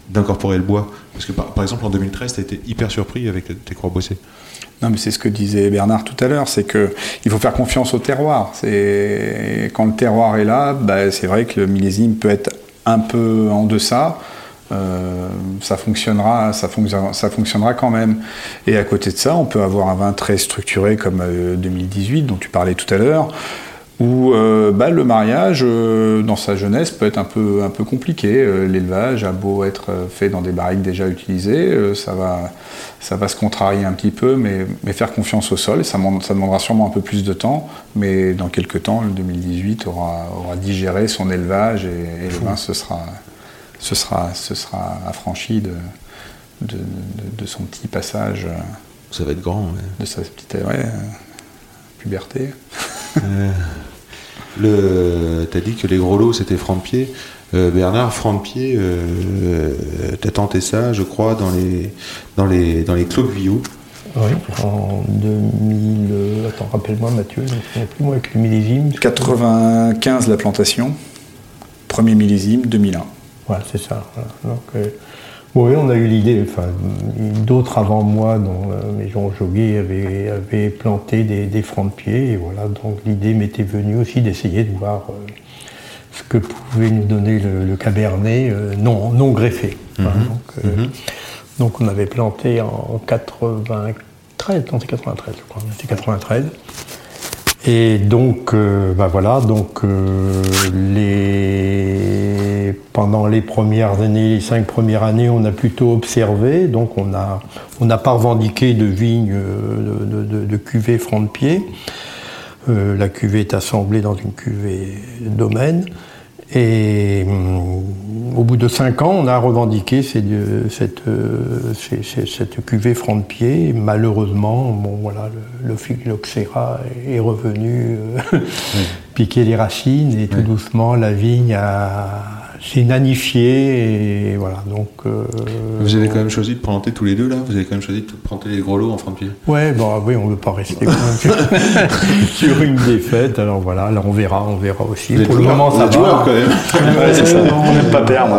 d'incorporer le bois parce que par, par exemple en 2013 tu été hyper surpris avec tes croix boissées Non, mais c'est ce que disait Bernard tout à l'heure, c'est que il faut faire confiance au terroir. C'est quand le terroir est là, bah, c'est vrai que le millésime peut être un peu en deçà. euh, ça fonctionnera, ça, fonctionnera, quand même. Et à côté de ça, on peut avoir un vin très structuré comme euh, 2018 dont tu parlais tout à l'heure, où euh, bah, le mariage, euh, dans sa jeunesse, peut être un peu, un peu compliqué. Euh, L'élevage a beau être fait dans des barriques déjà utilisées, ça, va, ça va se contrarier un petit peu, mais, mais faire confiance au sol, ça, ça demandera sûrement un peu plus de temps, mais dans quelques temps, le 2018 aura, aura digéré son élevage et, et le vin se sera, se sera, se sera affranchi de, de, de- de son petit passage, ça va être grand ouais. de sa petite ouais, puberté. Le, t'as dit que les gros lots c'était franc de pied. Euh, Bernard, franc de pied, euh, t'as tenté ça, je crois, dans les dans les dans les. Oui, en 2000. euh, attends, rappelle-moi Mathieu, je ne plus moi avec le millésime. 95 la plantation, premier millésime 2001. Voilà, c'est ça. voilà. Donc, euh, oui, on a eu l'idée, enfin, d'autres avant moi, dont euh, mes gens Joguet avaient, planté des, des francs de pied, et voilà, donc l'idée m'était venue aussi d'essayer de voir euh, ce que pouvait nous donner le, le cabernet euh, non, non greffé. Voilà, donc, euh, donc on avait planté en 93, non c'est 93 je crois, c'était 93. Et donc, euh, bah voilà, donc euh, les... pendant les premières années, les cinq premières années, on a plutôt observé. Donc, on a, on n'a pas revendiqué de vigne euh, de, de, de cuvée franc de pied. Euh, la cuvée est assemblée dans une cuvée domaine. Et hum, au bout de cinq ans, on a revendiqué ces cette, euh, ces- ces- cette cuvée franc de pied. Malheureusement, bon, voilà, le, le phylloxéra est revenu euh, piquer les racines et tout doucement, la vigne a s'est nanifiée. Et voilà, donc. euh, Vous avez quand même choisi de planter tous les deux là? Vous avez quand même choisi de planter les gros lots en franc de pied. Ouais, bon, oui, on ne veut pas rester quand même sur une défaite. Alors voilà, là on verra, on verra aussi. Vous Pour le moment, ça joueur, va. quand même. Ouais, c'est ça, on n'aime pas perdre.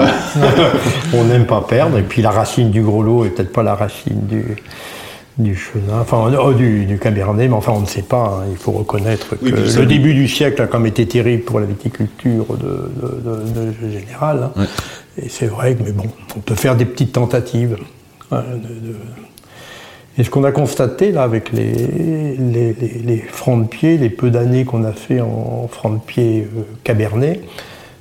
on n'aime pas perdre. Et puis la racine du gros lot est peut-être pas la racine du, du chenin, enfin oh, du, du cabernet, mais enfin on ne sait pas. hein. Il faut reconnaître que Oui, puis ça- le début du siècle a quand même été terrible pour la viticulture de, de, de- de général. hein. Ouais. Et c'est vrai que, mais bon, on peut faire des petites tentatives. hein, Et ce qu'on a constaté là avec les, les, les- les francs de pied, les peu d'années qu'on a fait en francs de pied euh, cabernet,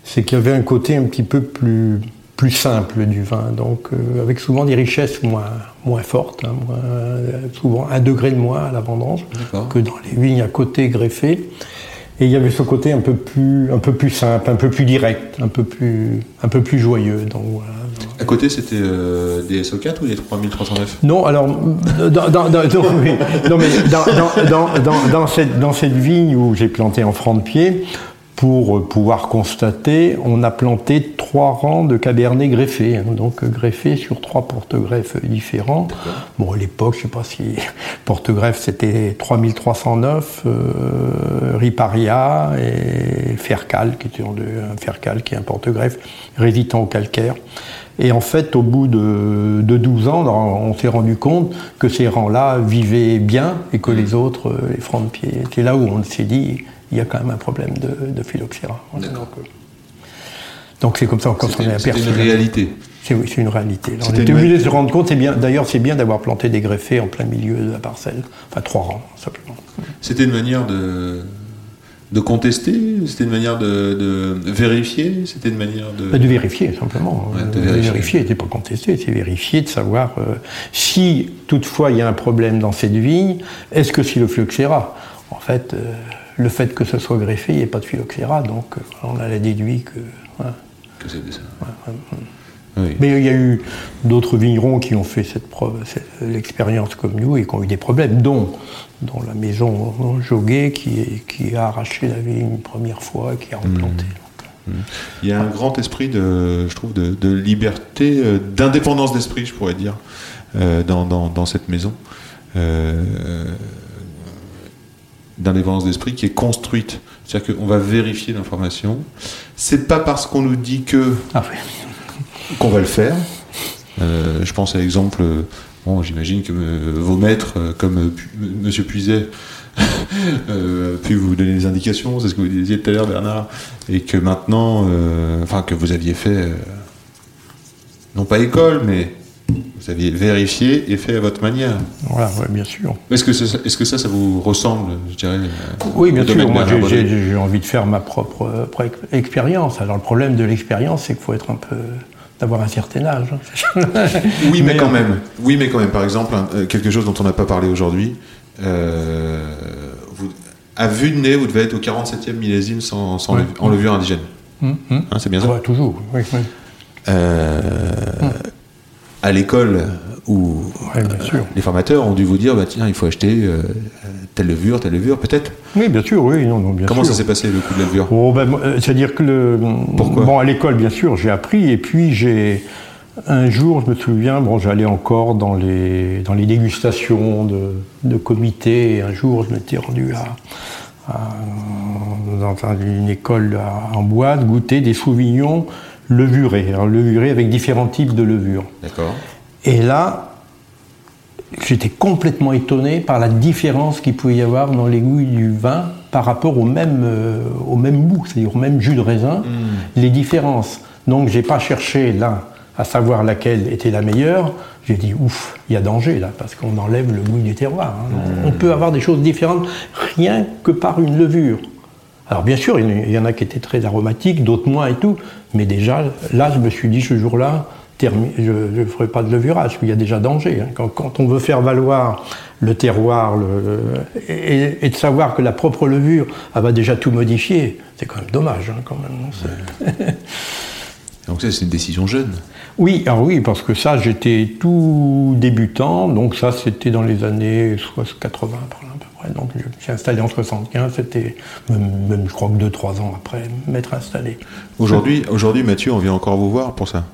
c'est qu'il y avait un côté un petit peu plus, plus simple du vin, donc euh, avec souvent des richesses moins, moins fortes, hein, moins- euh, souvent un degré de moins à la vendange que dans les vignes à côté greffées. Et il y avait ce côté un peu plus, un peu plus simple, un peu plus direct, un peu plus, un peu plus joyeux. Donc voilà. À côté, c'était euh, des SO4 ou des 3309 Non, alors, dans, dans- dans- non. Non, mais dans- dans cette, dans cette vigne où j'ai planté en franc de pied, pour euh, pouvoir constater, on a planté trois rangs de cabernet greffés, hein, donc euh, greffés sur trois porte-greffes différents. Bon, à l'époque, je sais pas si porte-greffe c'était 3309, euh, Riparia et Fercal, qui était un Fercal qui est un porte-greffe résistant au calcaire. Et en fait, au bout de, de 12 ans, on s'est rendu compte que ces rangs-là vivaient bien et que les autres, euh, les francs de pied, c'est là où on s'est dit, il y a quand même un problème de, de phylloxéra. Voilà, D'accord. donc, euh, Donc c'est comme ça qu'on s'en est C'était c'était aperçu. une réalité. C'est oui, c'est une réalité. Alors, on C'était était obligé de se rendre compte, c'est bien. D'ailleurs, c'est bien d'avoir planté des greffés en plein milieu de la parcelle. Enfin, trois rangs, simplement. C'était une manière de, de contester? C'était une manière de, de vérifier? C'était une manière de... Bah, De vérifier, simplement. Ouais, de Euh, vérifier. vérifier, c'est pas contester, c'est vérifier, de savoir euh, si toutefois il y a un problème dans cette vigne, est-ce que c'est le phylloxéra? En fait, euh, le fait que ce soit greffé, il n'y a pas de phylloxéra, donc euh, on a déduit que. voilà. que c'était ça. Oui. Mais il y a eu d'autres vignerons qui ont fait cette preuve, l'expérience comme nous et qui ont eu des problèmes, dont, dont la maison Joguet qui, a arraché la vigne une première fois et qui a replanté. Il y a un grand esprit de, je trouve, de, de liberté, euh, d'indépendance d'esprit, je pourrais dire, euh, dans, dans- dans cette maison. Euh, d'indépendance d'esprit qui est construite. C'est-à-dire qu'on va vérifier l'information. C'est pas parce qu'on nous dit que Ah oui. qu'on va le faire. Euh, je pense à l'exemple, bon, j'imagine que euh, vos maîtres, euh, comme euh, Pu- Monsieur Puiset, euh, pu vous donner des indications, c'est ce que vous disiez tout à l'heure, Bernard, et que maintenant, enfin que vous aviez fait, non pas école, mais vous aviez vérifié et fait à votre manière. Voilà, ouais, bien sûr. Est-ce que, ça, ça vous ressemble, je dirais euh, Oui, bien sûr. Moi, j'ai- envie de faire ma propre, euh, expérience. Alors, le problème de l'expérience, c'est qu'il faut être un peu. d'avoir un certain âge. hein. Oui, mais, Mais, quand euh, même. Oui, mais quand même. Par exemple, quelque chose dont on n'a pas parlé aujourd'hui. euh, à vue de nez, vous devez être au 47e millésime sans, sans Ouais. en levure indigène. Hum, hum. Hein, c'est bien ça Ouais, toujours. Oui, oui. Euh, À l'école où Ouais, sûr. les formateurs ont dû vous dire bah, tiens, il faut acheter euh, telle levure, telle levure, peut-être. Oui, bien sûr, oui, non, non, bien Comment sûr. ça s'est passé le coup de la levure? Oh, ben, euh, C'est-à-dire que le. Pourquoi? Bon, à l'école, bien sûr, j'ai appris, et puis j'ai. Un jour, je me souviens, bon, j'allais encore dans les, dans les dégustations de, de comités, et un jour, je m'étais rendu à, à- dans une école à- en boîte, goûter des sauvignons levurés. Alors, levurés avec différents types de levures. D'accord. Et là, j'étais complètement étonné par la différence qu'il pouvait y avoir dans les goûts du vin par rapport au même, euh, au même goût, c'est-à-dire au même jus de raisin, les différences. Donc, j'ai pas cherché là à savoir laquelle était la meilleure. J'ai dit, ouf, il y a danger là, parce qu'on enlève le goût du terroir. hein. On peut avoir des choses différentes rien que par une levure. Alors bien sûr, il y en a- il qui étaient très aromatiques, d'autres moins et tout, mais déjà, là, je me suis dit ce jour-là, je ne ferai pas de levurage, parce qu'il y a déjà danger. hein. Quand, quand on veut faire valoir le terroir le- et, et de savoir que la propre levure elle va déjà tout modifier, c'est quand même dommage, hein, quand même. Donc ça, c'est une décision jeune. Oui, alors oui, parce que ça, j'étais tout débutant, donc ça, c'était dans les années 60, 80, par là, près. Donc, je me suis installé en 75, c'était même, même, je crois que 2-3 ans après m'être installé. Aujourd'hui, aujourd'hui, Mathieu, on vient encore vous voir pour ça.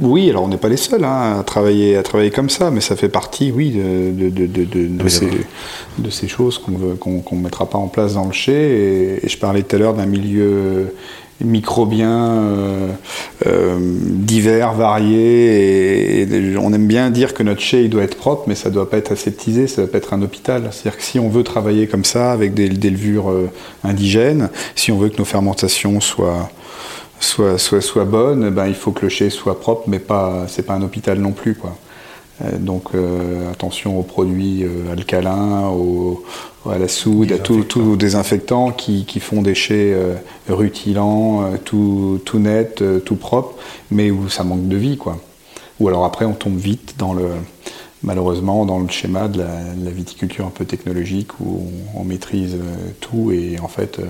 Oui, alors on n'est pas les seuls hein, à, travailler, à travailler comme ça, mais ça fait partie, oui, de, de, de, de, oui, ces, ces choses qu'on ne qu'on, qu'on mettra pas en place dans le chai. Et, et je parlais tout à l'heure d'un milieu microbien euh, euh, divers, varié. Et, on aime bien dire que notre il doit être propre, mais ça doit pas être aseptisé, ça doit pas être un hôpital. C'est-à-dire que si on veut travailler comme ça, avec des, levures euh, indigènes, si on veut que nos fermentations soient soit, soit, soit bonne, ben, il faut que le chai soit propre, mais pas, c'est pas un hôpital non plus. Euh, donc euh, attention aux produits euh, alcalins, aux, à la soude, à tous tous désinfectants qui, qui font euh, rutilants, tout, tout net, tout propre, mais où ça manque de vie. Quoi. Ou alors après on tombe vite dans le, malheureusement dans le schéma de la, de la viticulture un peu technologique où on, on maîtrise tout et en fait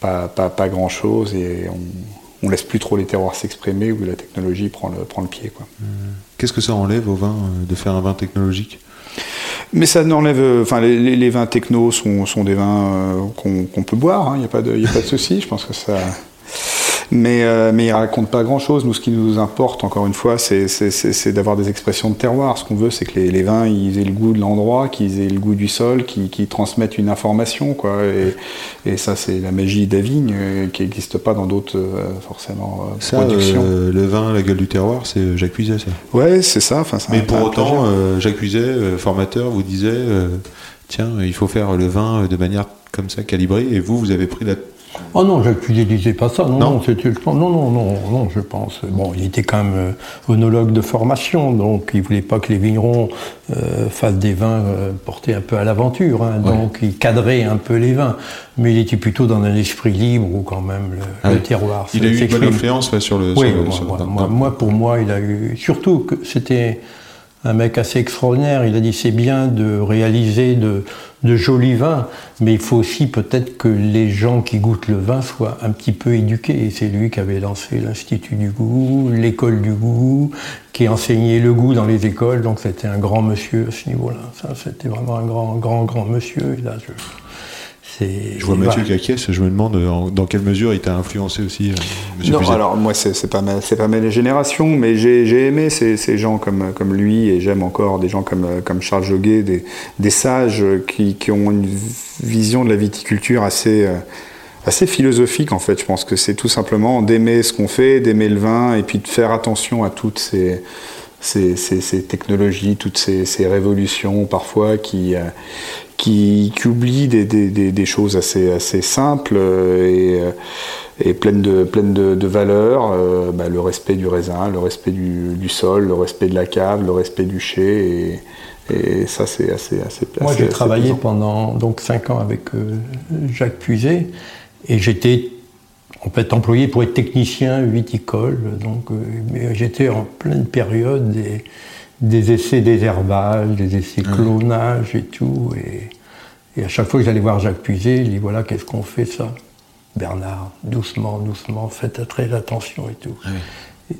pas, pas, pas grand chose et on, on laisse plus trop les terroirs s'exprimer où la technologie prend le, prend le pied. Quoi. Qu'est-ce que ça enlève au vin euh, de faire un vin technologique? Mais ça n'enlève. euh, Enfin, les, vins techno sont, des vins euh, qu'on peut boire, il n'y a pas de, a pas de souci. Je pense que ça. Mais, euh, mais ils racontent pas grand-chose. Nous, ce qui nous importe, encore une fois, c'est- d'avoir des expressions de terroir. Ce qu'on veut, c'est que les, les vins, ils aient le goût de l'endroit, qu'ils aient le goût du sol, qu'ils qu'ils transmettent une information, quoi. Et, et ça, c'est la magie de la vigne euh, qui n'existe pas dans d'autres, euh, forcément, euh, Ça, productions. le vin, la gueule du terroir, c'est Jacques Puiset, ça. Ouais, c'est ça. Enfin, Mais pour autant, Jacques Puiset, formateur, vous disait tiens, il faut faire le vin de manière comme ça, calibrée, et vous, vous avez pris la. Oh non, disait pas ça. Non, Non. non, c'était, non, non, non, non, je pense. Bon, il était quand même euh, onologue de formation, donc il voulait pas que les vignerons euh, fassent des vins euh, portés un peu à l'aventure. hein, Donc il cadrait un peu les vins, mais il était plutôt dans un esprit libre où quand même le, Ah le oui. terroir. Il a eu une bonne influence ouais, sur le. Oui, sur le- moi, sur- moi- dans- moi- dans- moi, pour moi, il a eu. Surtout que c'était un mec assez extraordinaire. Il a dit c'est bien de réaliser de, jolis vins, mais il faut aussi peut-être que les gens qui goûtent le vin soient un petit peu éduqués. C'est lui qui avait lancé l'Institut du goût, l'école du goût, qui enseignait le goût dans les écoles. Donc c'était un grand monsieur à ce niveau-là. C'était vraiment un grand, grand, grand monsieur. C'est, Je vois voilà. Mathieu qui acquiesce, je me demande euh, en- dans quelle mesure il t'a influencé aussi, euh, Monsieur Non, alors moi c'est c'est pas ma c'est pas ma génération, mais j'ai j'ai aimé ces, ces gens comme comme lui et j'aime encore des gens comme comme Charles Joguet, des des sages qui qui ont une vision de la viticulture assez euh, assez philosophique en fait. Je pense que c'est tout simplement d'aimer ce qu'on fait, d'aimer le vin et puis de faire attention à toutes ces ces, ces- ces technologies, toutes ces, ces révolutions parfois qui, euh, qui, qui oublient des, des- des- des choses assez, assez simples euh, et, euh, et pleines de, pleines de, de valeurs. euh, bah, le respect du raisin, le respect du, du sol, le respect de la cave, le respect du chai. Et, et ça, c'est assez, assez Moi, j'ai travaillé plaisant. pendant donc cinq ans avec euh, Jacques Puiset et j'étais en fait employé pour être technicien viticole. Donc, euh, mais j'étais en pleine période des, des essais désherbage, des essais clonage et tout. Et, et à chaque fois que j'allais voir Jacques Puiset, il dit voilà, qu'est-ce qu'on fait ça? Bernard, doucement, doucement, faites très attention et tout.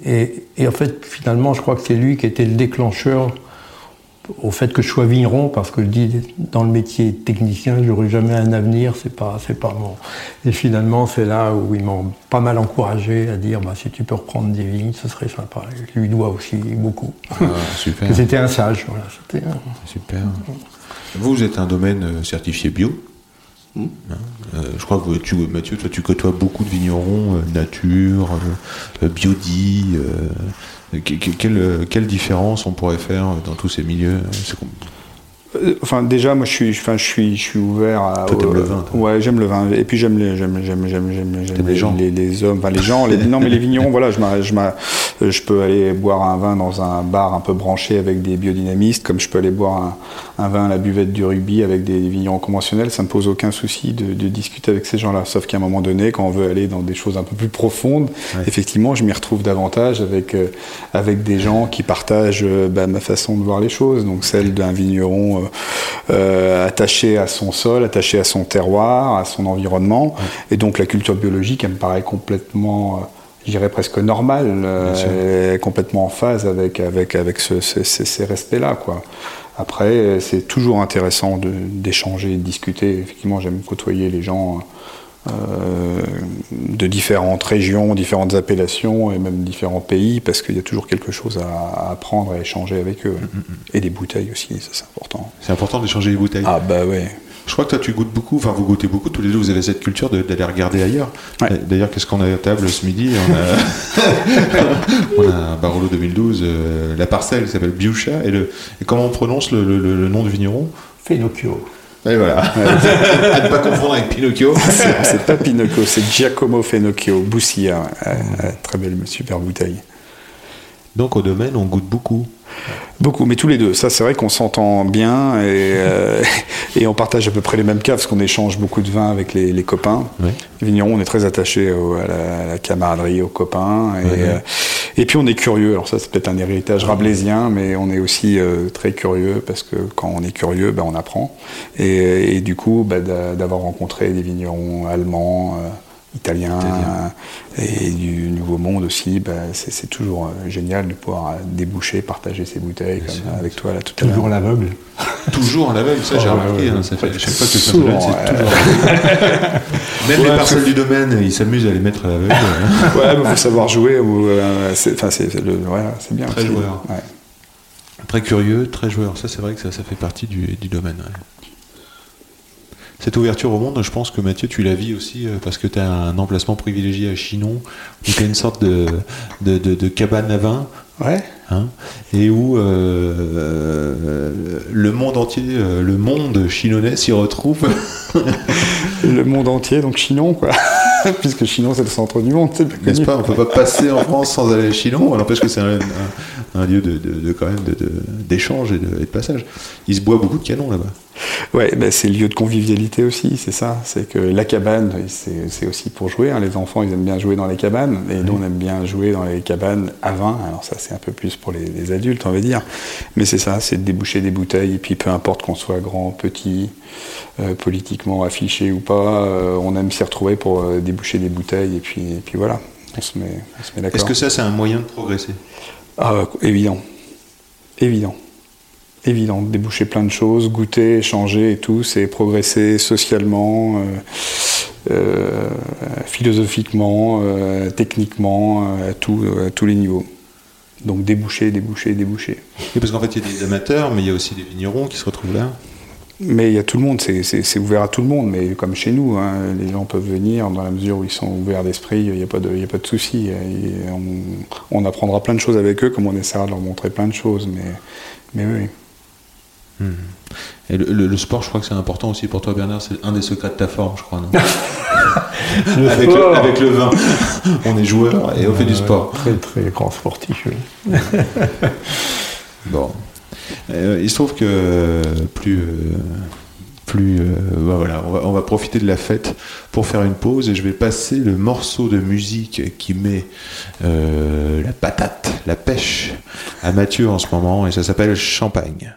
Et, et en fait, finalement, je crois que c'est lui qui était le déclencheur au fait que je sois vigneron, parce que je dis, dans le métier technicien, j'aurais jamais un avenir, c'est pas, c'est pas mon. Et finalement, c'est là où ils m'ont pas mal encouragé à dire, bah, si tu peux reprendre des vignes, ce serait sympa. Et je lui dois aussi beaucoup. Ah, super, c'était un sage, voilà. C'était un- super. Vous, êtes un domaine euh, certifié bio. Hmm. Hein, euh, je crois que tu, Mathieu, toi, tu côtoies beaucoup de vignerons euh, nature, euh, biodie. que- que- quelle, quelle différence on pourrait faire dans tous ces milieux Enfin, déjà, moi, je suis, enfin, je suis, je suis ouvert à. Toi, t'aimes le vin, toi. Ouais, j'aime le vin. Et puis j'aime les, j'aime, j'aime, j'aime, j'aime, les gens. les, les hommes, enfin les gens. Les, non, mais les vignerons, voilà, je, je, euh, je peux aller boire un vin dans un bar un peu branché avec des biodynamistes, comme je peux aller boire un, un vin à la buvette du rugby avec des vignerons conventionnels. Ça me pose aucun souci de, de discuter avec ces gens-là. Sauf qu'à un moment donné, quand on veut aller dans des choses un peu plus profondes, effectivement, je m'y retrouve davantage avec euh, avec des gens qui partagent euh, bah, ma façon de voir les choses, donc celle d'un vigneron euh, euh, attaché à son sol, attaché à son terroir, à son environnement, et donc la culture biologique, elle me paraît complètement, euh, je dirais presque normale, euh, complètement en phase avec avec avec ce- ce- ces- ces respects-là, quoi. Après, c'est toujours intéressant d'échanger, de discuter. Effectivement, j'aime côtoyer les gens de différentes régions, différentes appellations et même différents pays, parce qu'il y a toujours quelque chose à, apprendre, à échanger avec eux. Et des bouteilles aussi, ça c'est important. C'est important d'échanger les bouteilles. Ah bah ouais. Je crois que toi tu goûtes beaucoup, enfin vous goûtez beaucoup, tous les deux vous avez cette culture d'aller regarder ailleurs. Ouais. D'ailleurs, qu'est-ce qu'on a à table ce midi? On a, on a un Barolo 2012, euh, la parcelle qui s'appelle Biucha, et, le, et comment on prononce le, le- le- le nom du vigneron? Fenocchio. Et voilà. à ne pas confondre avec Pinocchio. C'est pas Pinocchio, c'est Giacomo Fenocchio, ouais. Ouais, ouais, très belle, super bouteille. Donc au domaine, on goûte beaucoup. Beaucoup, mais tous les deux. Ça, c'est vrai qu'on s'entend bien et, euh, et on partage à peu près les mêmes cas parce qu'on échange beaucoup de vin avec les, les copains. Les vignerons, on est très attachés au- à, la, à la camaraderie, aux copains. Et, euh, Et puis on est curieux, alors ça c'est peut-être un héritage rabelaisien, mais on est aussi euh, très curieux parce que quand on est curieux, ben, on apprend. Et, et du coup, ben, d'a- d'avoir rencontré des vignerons allemands, italiens euh, et du Nouveau Monde aussi, ben, c'est toujours euh, génial de pouvoir euh, déboucher, partager ces bouteilles comme avec toi là tout à l'heure. Toujours l'aveugle. Toujours à l'aveugle, ça j'ai Oh, remarqué. ouais, hein, ouais. ça fait, à chaque fois que c'est ouais. toujours. Même Ouais, les parcelles du domaine, ils s'amusent à les mettre à l'aveugle. Ouais, mais faut savoir jouer. Ou, euh, c'est, enfin, c'est, c'est le, voilà, c'est bien. Très joueur. ouais. Très curieux, très joueur. Ça, c'est vrai que ça, ça fait partie du, du domaine. ouais. Cette ouverture au monde, je pense que Mathieu, tu la vis aussi euh, parce que tu as un emplacement privilégié à Chinon, où tu as une sorte de, de, de- de cabane à vin, Ouais. hein, et où euh, euh, le monde entier, le monde chinonnais s'y retrouve. Le monde entier, donc Chinon, quoi. Puisque Chinon, c'est le centre du monde, N'est-ce pas? On peut pas passer en France sans aller à Chinon, alors parce que c'est un, un- un lieu de, de- de- quand même d'échange et, de, et de passage. Il se boit beaucoup de canons là-bas. Ouais, ben, c'est le lieu de convivialité aussi, c'est ça. C'est que la cabane, c'est, aussi pour jouer. hein. Les enfants, ils aiment bien jouer dans les cabanes, et nous, on aime bien jouer dans les cabanes à vin. Alors ça, c'est un peu plus pour les, les adultes, on va dire. Mais c'est ça, c'est de déboucher des bouteilles, et puis peu importe qu'on soit grand, petit, euh, politiquement affiché ou pas, euh, on aime s'y retrouver pour euh, déboucher des bouteilles, et puis, et puis voilà, on se met, on se met d'accord. Est-ce que ça, c'est un moyen de progresser? Ah, évident. Évident. Évident. Déboucher plein de choses, goûter, échanger et tout, c'est progresser socialement, euh, euh, philosophiquement, euh, techniquement, à, tous les niveaux. Donc déboucher, déboucher, déboucher. Oui, parce qu'en fait, il y a des amateurs, mais il y a aussi des vignerons qui se retrouvent là. Mais il y a tout le monde, c'est- ouvert à tout le monde, mais comme chez nous, hein, les gens peuvent venir dans la mesure où ils sont ouverts d'esprit, il n'y a pas de, il y a pas de souci. On, on apprendra plein de choses avec eux, comme on essaiera de leur montrer plein de choses, mais, mais oui. Et le, le- le sport, je crois que c'est important aussi pour toi, Bernard. C'est un des secrets de ta forme, je crois. non Le avec, le, avec le vin. On est joueur et on fait du sport. Très très grand sportif. oui. Bon. Euh, il se trouve que plus. euh, plus euh, bah voilà, on va, on va profiter de la fête pour faire une pause et je vais passer le morceau de musique qui met la patate, la pêche à Mathieu en ce moment et ça s'appelle Champagne.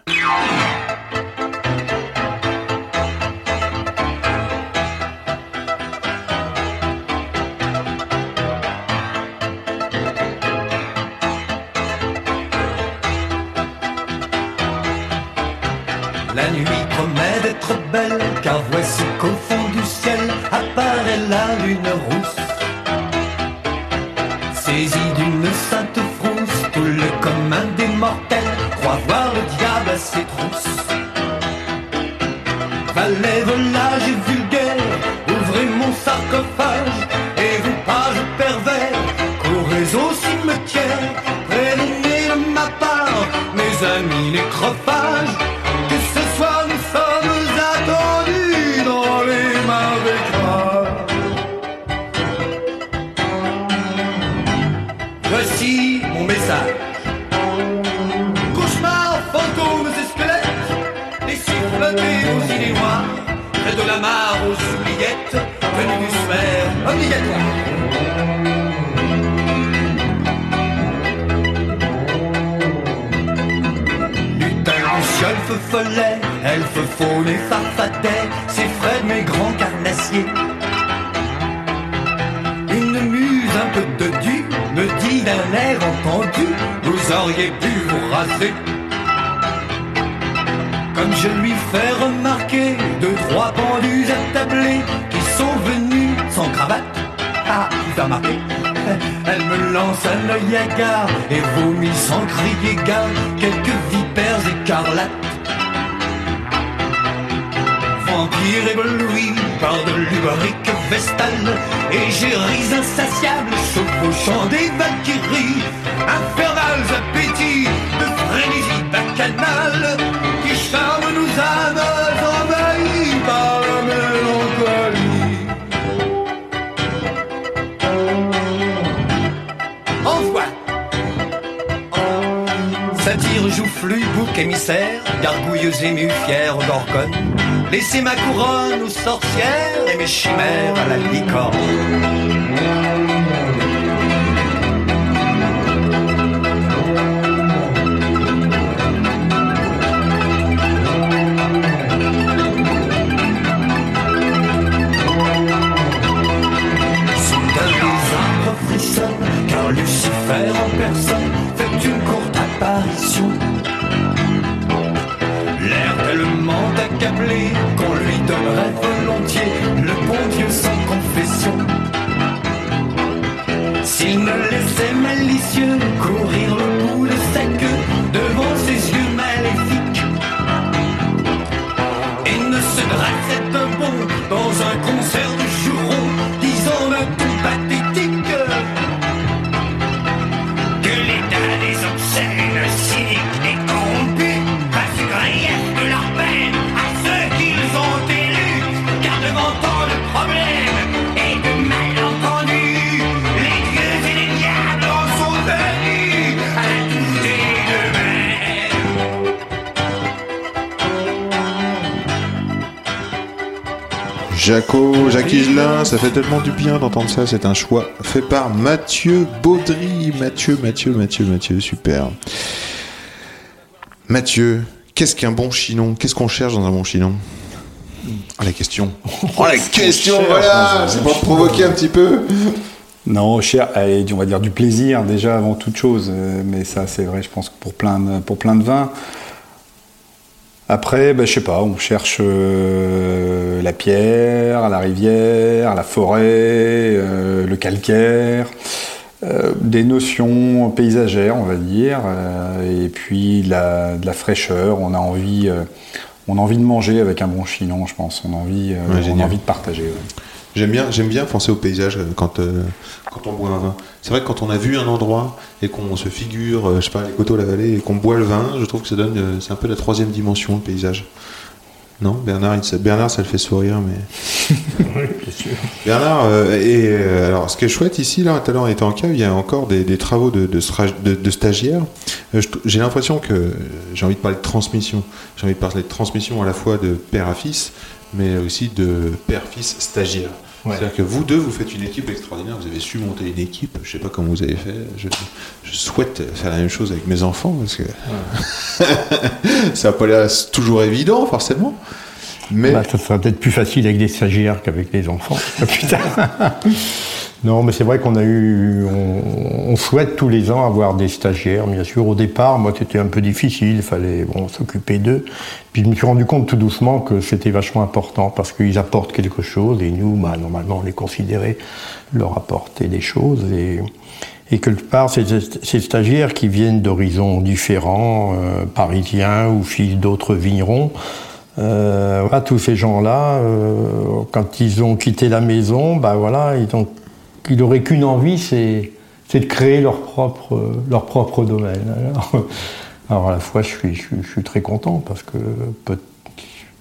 Nos âmes envahies par la mélancolie Envoie Satire joufflu, bouc émissaire, gargouilleuse émue, fière d'orgone. Laissez ma couronne aux sorcières et mes chimères à la licorne. Jaco, Jacques Higelin, ça fait tellement du bien d'entendre ça. C'est un choix fait par Mathieu Baudry. Mathieu, Mathieu, Mathieu, Mathieu, super. Mathieu, qu'est-ce qu'un bon chinon? Qu'est-ce qu'on cherche dans un bon chinon? Oh la question. Oh la question, voilà C'est pour te provoquer un petit peu. Non, cher, allez, on va dire du plaisir déjà avant toute chose, euh, mais ça c'est vrai, je pense que pour plein de, pour plein de vins. Après, ben, je sais pas, on cherche euh, la pierre, la rivière, la forêt, euh, le calcaire, euh, des notions paysagères, on va dire, euh, et puis la- de la fraîcheur. On a envie, euh, on a envie de manger avec un bon chinon, je pense. On a envie, Ouais, on a envie de partager. ouais. J'aime bien, j'aime bien penser au paysage euh, quand, euh, quand on boit un vin. C'est vrai que quand on a vu un endroit et qu'on se figure, euh, je sais pas, les coteaux, la vallée, et qu'on boit le vin, je trouve que ça donne, euh, c'est un peu la troisième dimension, le paysage. Non, Bernard, il, Bernard, ça le fait sourire, mais Oui, bien sûr. Bernard, et alors ce qui est chouette ici, là, tout à l'heure on était en cave, il y a encore des, des travaux de, de, stra- de- de stagiaires. J'ai l'impression que j'ai envie de parler de transmission. J'ai envie de parler de transmission à la fois de père à fils, mais aussi de père-fils stagiaire. Ouais. C'est-à-dire que vous deux, vous faites une équipe extraordinaire, vous avez su monter une équipe, je sais pas comment vous avez fait, je, je souhaite faire la même chose avec mes enfants, parce que ça n'a pas l'air toujours évident, forcément. Mais Bah, ça sera peut-être plus facile avec des stagiaires qu'avec les enfants. Putain. Non, mais c'est vrai qu'on a eu, on, souhaite tous les ans avoir des stagiaires. Bien sûr, au départ, moi, c'était un peu difficile. Il fallait bon, s'occuper d'eux. Puis je me suis rendu compte tout doucement que c'était vachement important parce qu'ils apportent quelque chose et nous, bah, normalement, on les considérait leur apporter des choses et et quelque part, ces, ces stagiaires qui viennent d'horizons différents, euh, parisiens ou fils d'autres vignerons, euh, voilà, tous ces gens-là, euh, quand ils ont quitté la maison, bah voilà, ils ont, ils n'auraient qu'une envie, c'est, de créer leur propre, leur propre domaine. Alors, alors à la fois, je suis, je suis, je suis très content parce que peut-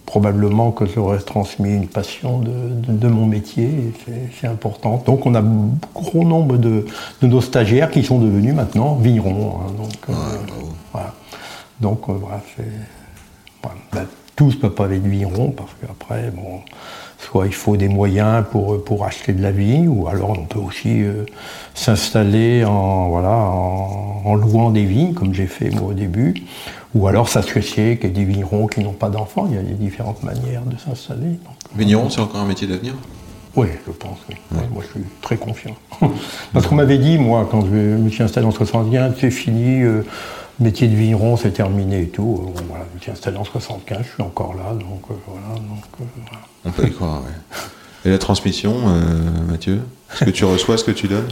probablement que j'aurais transmis une passion de, de- de mon métier, c'est, important. Donc on a un gros nombre de, de nos stagiaires qui sont devenus maintenant vignerons. hein, donc, euh, voilà. Donc euh, voilà, c'est... Ben, tous ne peuvent pas être vignerons parce qu'après, bon, soit il faut des moyens pour, pour acheter de la vigne, ou alors on peut aussi euh, s'installer en, voilà, en, en louant des vignes, comme j'ai fait moi au début, ou alors s'associer avec des vignerons qui n'ont pas d'enfants. Il y a des différentes manières de s'installer. donc. Vigneron, c'est encore un métier d'avenir? Oui, je pense, oui. Ouais, moi, je suis très confiant. Parce qu'on m'avait dit, moi, quand je me suis installé en 61, c'est fini, euh, métier de vigneron, c'est terminé et tout. Bon, voilà, je me suis installé en 75, je suis encore là, donc euh, voilà. Donc, euh, voilà. On peut y croire, ouais. Et la transmission, euh, Mathieu Ce que tu reçois, ce que tu donnes?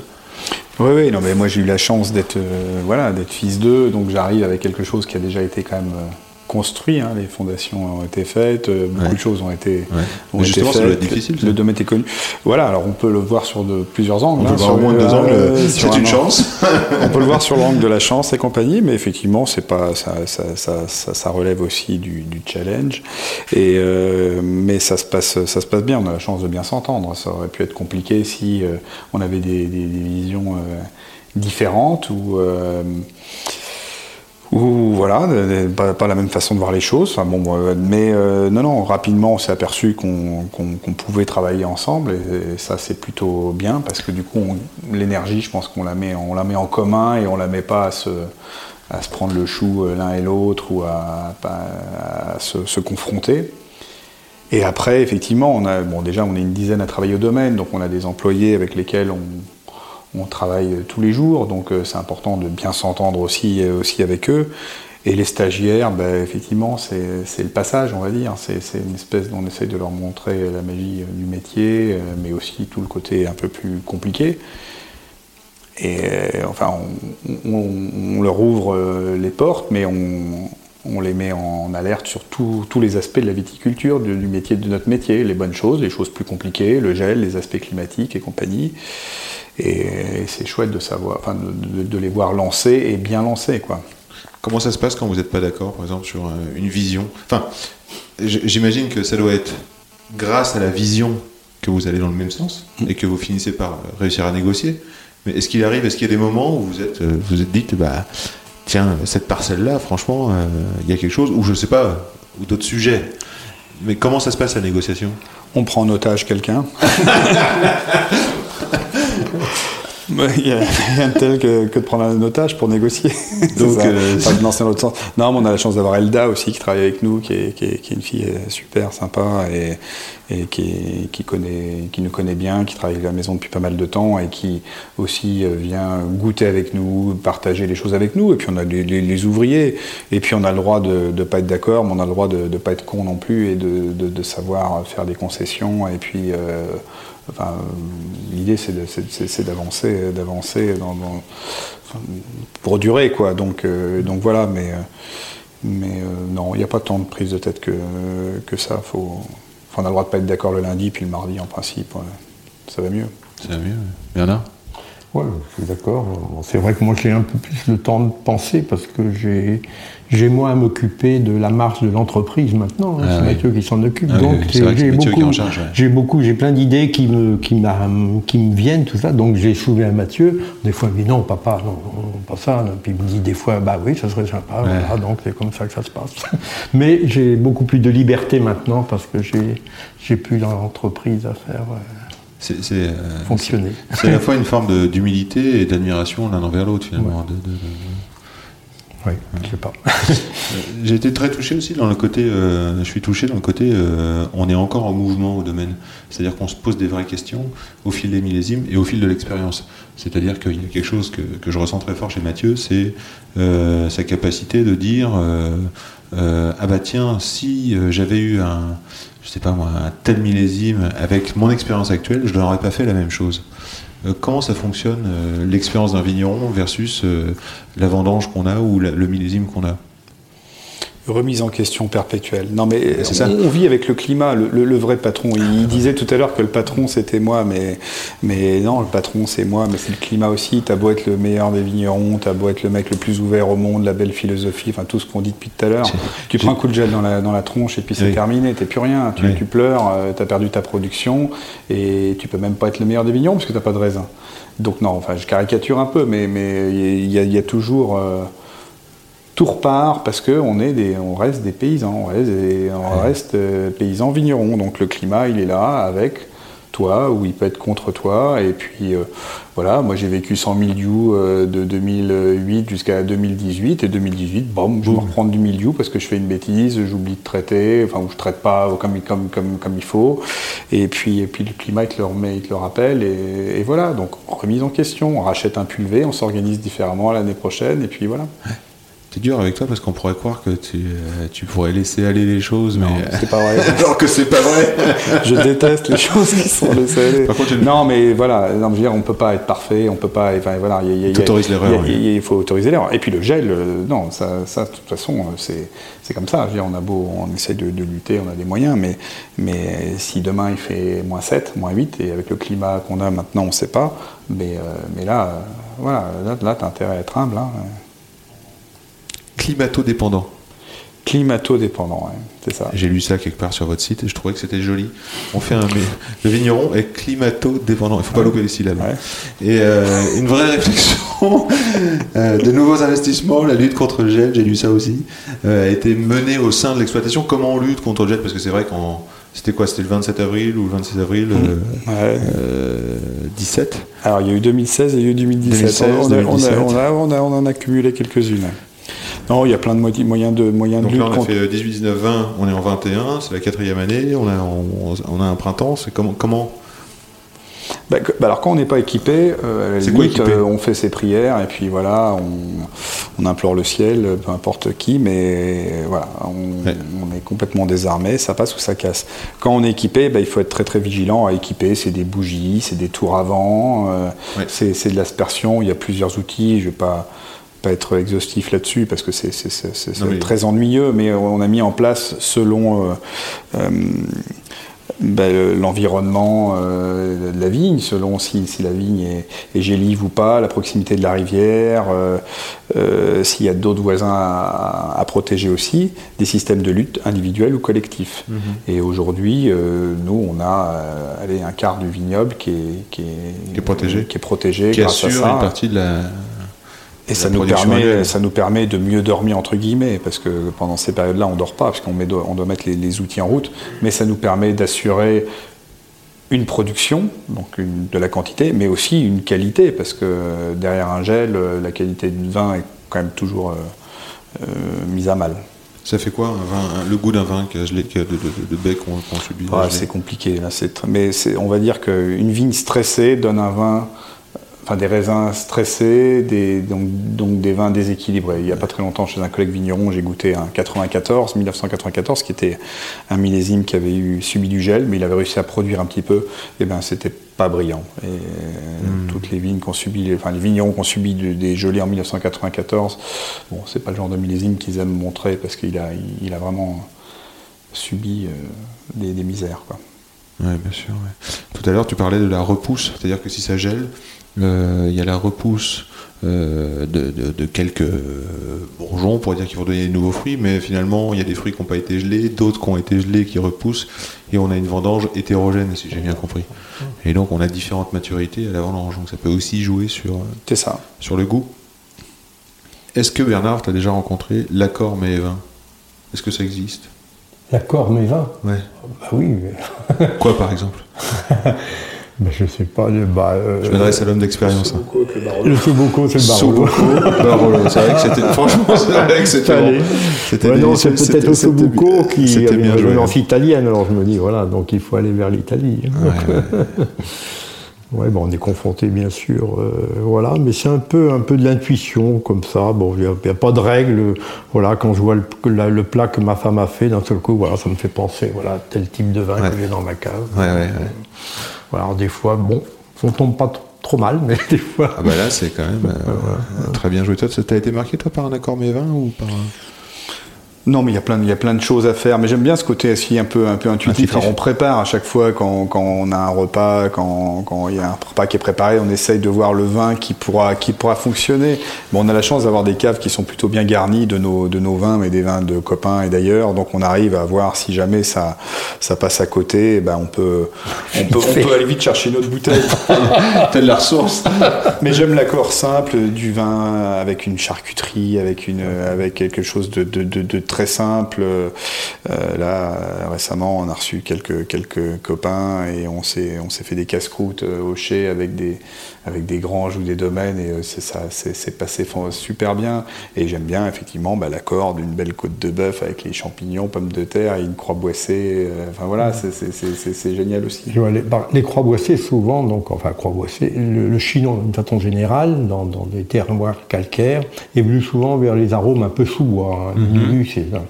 Oui, oui, non, mais moi j'ai eu la chance d'être euh, voilà, d'être fils d'eux, donc j'arrive avec quelque chose qui a déjà été quand même euh, construit. hein, les fondations ont été faites, euh, beaucoup Ouais. de choses ont été, Ouais. ont Mais justement, été ça doit faites, être difficile, ça. Le domaine est connu. Voilà, alors on peut le voir sur de plusieurs angles. On peut hein, le voir sur au moins de le- deux angles, euh, c'est une un- chance. on peut le voir sur l'angle de la chance et compagnie, mais effectivement, c'est pas ça, ça, ça, ça- ça relève aussi du, du challenge. Et euh, mais ça se passe, ça se passe bien. On a la chance de bien s'entendre. Ça aurait pu être compliqué si euh, on avait des, des- des visions différentes ou ou voilà, de- de- pas, la même façon de voir les choses. Euh, mais euh, non, non, rapidement, on s'est aperçu qu'on pouvait travailler ensemble, et, ça, c'est plutôt bien parce que du coup, l'énergie, je pense qu'on la met, la met en commun et on la met pas à se, prendre le chou euh, l'un et l'autre ou à, se confronter. Et après, effectivement, on a, bon, déjà, on est une dizaine à travailler au domaine, donc on a des employés avec lesquels on, on travaille tous les jours, donc euh, c'est important de bien s'entendre aussi, euh, aussi avec eux. Et les stagiaires, ben, effectivement, c'est le passage, on va dire. C'est une espèce dont on essaye de leur montrer la magie euh, du métier, euh, mais aussi tout le côté un peu plus compliqué. Et euh, enfin, on, leur ouvre euh, les portes, mais on, les met en alerte sur tous les aspects de la viticulture, du métier de notre métier, les bonnes choses, les choses plus compliquées, le gel, les aspects climatiques et compagnie. Et, c'est chouette de savoir, enfin, de, de- de les voir lancer et bien lancer, quoi. Comment ça se passe quand vous n'êtes pas d'accord, par exemple, sur euh, une vision? Enfin, j'imagine que ça doit être grâce à la vision que vous allez dans le même sens et que vous finissez par euh, réussir à négocier. Mais est-ce qu'il arrive, est-ce qu'il y a des moments où vous êtes, euh, vous êtes dites, bah, tiens, cette parcelle-là, franchement, euh, il y a quelque chose, ou je sais pas, ou d'autres sujets? Mais comment ça se passe la négociation? On prend en otage quelqu'un. Il y a rien de tel que, que de prendre un otage pour négocier. Donc, ça. euh, Enfin, non, c'est sens. Non, mais on a la chance d'avoir Elda aussi qui travaille avec nous, qui est, qui est- qui est une fille euh, super sympa et, et qui, est- qui, connaît, qui nous connaît bien, qui travaille à la maison depuis pas mal de temps et qui aussi euh, vient goûter avec nous, partager les choses avec nous. Et puis on a les, les- les ouvriers. Et puis on a le droit de ne pas être d'accord, mais on a le droit de ne pas être con non plus et de, de- de savoir faire des concessions. Et puis. euh, Enfin, euh, l'idée c'est d'avancer, d'avancer dans, pour durer quoi. Donc, euh, donc voilà, mais, euh, mais euh, non, il n'y a pas tant de prise de tête que, que ça. Faut, on a le droit de pas être d'accord le lundi, puis le mardi en principe, ouais. ça va mieux. Ça va mieux. Bernard? Ouais, je suis d'accord. C'est vrai que moi j'ai un peu plus le temps de penser parce que j'ai j'ai moins à m'occuper de la marche de l'entreprise maintenant. hein. Ah c'est oui. Mathieu qui s'en occupe. Ah donc oui, j'ai Mathieu qui est beaucoup, en charge, ouais. j'ai beaucoup, j'ai plein d'idées qui me qui qui me viennent tout ça. Donc j'ai soulevé à Mathieu. Des fois il me dit non papa non, pas ça. Puis il me dit des fois bah oui ça serait sympa. Voilà, donc c'est comme ça que ça se passe. Mais j'ai beaucoup plus de liberté maintenant parce que j'ai j'ai plus l'entreprise à faire euh, C'est c'est, euh, fonctionner. c'est à la fois une forme de- d'humilité et d'admiration l'un envers l'autre finalement. de- de- de- Oui, je sais pas. J'ai été très touché aussi dans le côté, euh, je suis touché dans le côté, euh, on est encore en mouvement au domaine. C'est-à-dire qu'on se pose des vraies questions au fil des millésimes et au fil de l'expérience. C'est-à-dire qu'il y a quelque chose que, que je ressens très fort chez Mathieu, c'est euh, sa capacité de dire, euh, euh, ah bah tiens, si j'avais eu un, je sais pas moi, un tel millésime avec mon expérience actuelle, je n'aurais pas fait la même chose. Euh, comment ça fonctionne euh, l'expérience d'un vigneron versus euh, la vendange qu'on a ou le millésime qu'on a? Remise en question perpétuelle. Non, mais C'est on, ça. on vit avec le climat, le, le- le vrai patron. Il, il disait tout à l'heure que le patron c'était moi, mais, mais non, le patron c'est moi, mais c'est le climat aussi. T'as beau être le meilleur des vignerons, t'as beau être le mec le plus ouvert au monde, la belle philosophie, enfin tout ce qu'on dit depuis tout à l'heure. Tu prends un coup de gel dans la, dans la tronche et puis c'est Oui. terminé, t'es plus rien. Tu, Oui. tu pleures, euh, t'as perdu ta production et tu peux même pas être le meilleur des vignerons parce que t'as pas de raisin. Donc non, enfin je caricature un peu, mais mais il y, a- il y a toujours. euh, tout repart parce que on est des, on reste des paysans, on reste, des- on reste, euh, paysans vignerons. Donc le climat, il est là avec toi ou il peut être contre toi. Et puis euh, voilà, moi j'ai vécu sans mildiou euh, de 2008 jusqu'à 2018 et 2018, bon, je me reprends du mildiou parce que je fais une bêtise, j'oublie de traiter, enfin ou je traite pas comme comme comme comme il faut. Et puis et puis le climat il te le remet, il te le rappelle et, et voilà. Donc remise en question, on rachète un pulvé, on s'organise différemment l'année prochaine et puis voilà. C'est dur avec toi parce qu'on pourrait croire que tu, euh, tu pourrais laisser aller les choses, mais c'est pas vrai. alors que c'est pas vrai. je déteste les choses qui sont laissées aller. Par contre, j'ai- non, mais voilà, non, je veux dire, on peut pas être parfait, on peut pas. Enfin, voilà, il l'erreur, il faut autoriser l'erreur. Et puis le gel, euh, non, ça, ça, de toute façon, euh, c'est c'est comme ça. Je veux dire, on a beau, on essaie de, de lutter, on a des moyens, mais mais si demain il fait moins 7, moins 8, et avec le climat qu'on a maintenant, on sait pas. Mais euh, mais là, voilà, là, là t'as intérêt à être humble. Hein. Climato-dépendant. Climato-dépendant, ouais, c'est ça. J'ai lu ça quelque part sur votre site et je trouvais que c'était joli. On fait un. Le vigneron est climato-dépendant. Il faut pas louper les syllabes. Ouais. Et euh, une vraie réflexion euh, de nouveaux investissements, la lutte contre le gel, j'ai lu ça aussi, euh, a été menée au sein de l'exploitation. Comment on lutte contre le gel? Parce que c'est vrai qu'en. C'était quoi? C'était le 27 avril ou le 26 avril euh, Ouais. euh, 17 Alors, il y a eu 2016 et il y a eu 2017. 2016, on, a, on a- 2017. on a- on a- on en a cumulé quelques-unes. Non, il y a plein de moyens de, moyens Donc là, on a fait euh, 18, 19, 20, on est en 21, c'est la quatrième année, on a, on, on a un printemps, c'est comment, comment Bah, bah alors quand on n'est pas équipé, euh, à la quoi euh, on fait ses prières et puis voilà, on, on implore le ciel, peu importe qui, mais euh, voilà, on, Ouais. on est complètement désarmé, ça passe ou ça casse. Quand on est équipé, bah, il faut être très très vigilant à équiper, c'est des bougies, c'est des tours avant, euh, Ouais. c'est de l'aspersion, il y a plusieurs outils, je vais pas pas être exhaustif là-dessus parce que c'est très ennuyeux, mais on a mis en place selon euh, euh, ben, le- l'environnement euh, de la vigne, selon si, si la vigne est, est gélive ou pas, la proximité de la rivière, euh, euh, s'il y a d'autres voisins à, à protéger aussi, des systèmes de lutte individuels ou collectifs. Et aujourd'hui, euh, nous, on a euh, allez, un quart du vignoble qui est, qui est, Qui est protégé. qui est protégé qui grâce à assure ça. une partie de la, Et ça nous, permet, ça nous permet de mieux dormir, entre guillemets, parce que pendant ces périodes-là, on dort pas, parce qu'on on doit mettre les, les outils en route, mais ça nous permet d'assurer une production, donc une- de la quantité, mais aussi une qualité, parce que derrière un gel, euh, la qualité du vin est quand même toujours euh, euh, mise à mal. Ça fait quoi un vin, un- le goût d'un vin qui a gelé, qui a de, de, bec qu'on subit Ah, c'est compliqué, là, mais on va dire qu'une vigne stressée donne un vin, enfin des raisins stressés, des, donc, donc des vins déséquilibrés. Il n'y a pas très longtemps, chez un collègue vigneron, j'ai goûté un 94, 1994, qui était un millésime qui avait eu, subi du gel, mais il avait réussi à produire un petit peu. Et ben, c'était pas brillant. Et euh, toutes les vignes qu'on subit, enfin les vignerons qui ont subi du- des gelées en 1994, bon, c'est pas le genre de millésime qu'ils aiment montrer parce qu'il a, il, il a vraiment subi euh, des, des misères. Quoi. Ouais, bien sûr. ouais. Tout à l'heure, tu parlais de la repousse, c'est-à-dire que si ça gèle, il y a la repousse euh, de, de- de quelques euh, bourgeons pour dire qu'ils vont donner des nouveaux fruits, mais finalement, il y a des fruits qui n'ont pas été gelés, d'autres qui ont été gelés qui repoussent, et on a une vendange hétérogène, si j'ai bien compris. Et donc, on a différentes maturités à la vendange, donc ça peut aussi jouer sur, euh, C'est ça. sur le goût. Est-ce que Bernard, tu as déjà rencontré l'accord et vin? Est-ce que ça existe? L'accord mes vins Ouais. Bah oui, mais, Quoi, par exemple? bah, je sais pas. le- euh, Je m'adresse à l'homme d'expérience. hein. le Soboco, c'est le Barolo. Barolo, c'est vrai que c'était. Franchement, c'est vrai que c'était. C'était Ouais, non, c'est peut-être c'était- au c'était Sobuco bien- qui C'était a bien une joué. relance italienne, alors je me dis, voilà, donc il faut aller vers l'Italie. hein. Ouais, ouais. On est confronté bien sûr, euh, voilà, mais c'est un peu, un peu de l'intuition comme ça. Bon, il n'y a, pas de règle. Voilà, quand je vois le, la- le plat que ma femme a fait, d'un seul coup, voilà, ça me fait penser, voilà, tel type de vin Ouais. que j'ai dans ma cave. Ouais, ouais, ouais. Alors des fois, bon, on tombe pas trop mal, mais des fois. Ah bah là, c'est quand même euh, très bien joué. Toi, t'as été marqué toi par un accord mes vins ou par un... Non, mais il y a plein, de- il y a plein de choses à faire. Mais j'aime bien ce côté aussi un peu, un peu intuitif. Intuitif. Alors, on prépare à chaque fois quand, quand on a un repas, quand, quand il y a un repas qui est préparé, on essaye de voir le vin qui pourra, qui pourra fonctionner. Bon, on a la chance d'avoir des caves qui sont plutôt bien garnies de nos, de nos vins, mais des vins de copains et d'ailleurs. Donc, on arrive à voir si jamais ça, ça passe à côté, eh ben, on peut, on peut, on peut aller vite chercher une autre bouteille. Telle la ressource. Mais j'aime l'accord simple du vin avec une charcuterie, avec, une, avec quelque chose de, de, de, de très simple. Euh, là, euh, récemment, on a reçu quelques, copains et on s'est, on s'est fait des casse-croûtes euh, au chai avec des, avec des granges ou des domaines et euh, c'est, ça, c'est, passé super bien. Et j'aime bien effectivement bah, l'accord d'une belle côte de bœuf avec les champignons, pommes de terre et une croix boissée. euh, Enfin voilà, c'est, génial aussi. Vois, les, croix boissées, souvent, donc, enfin, croix boissées, le, le chinon, d'une façon générale, dans, dans des terroirs calcaires, évolue souvent vers les arômes un peu. Hein, diminue ces vins.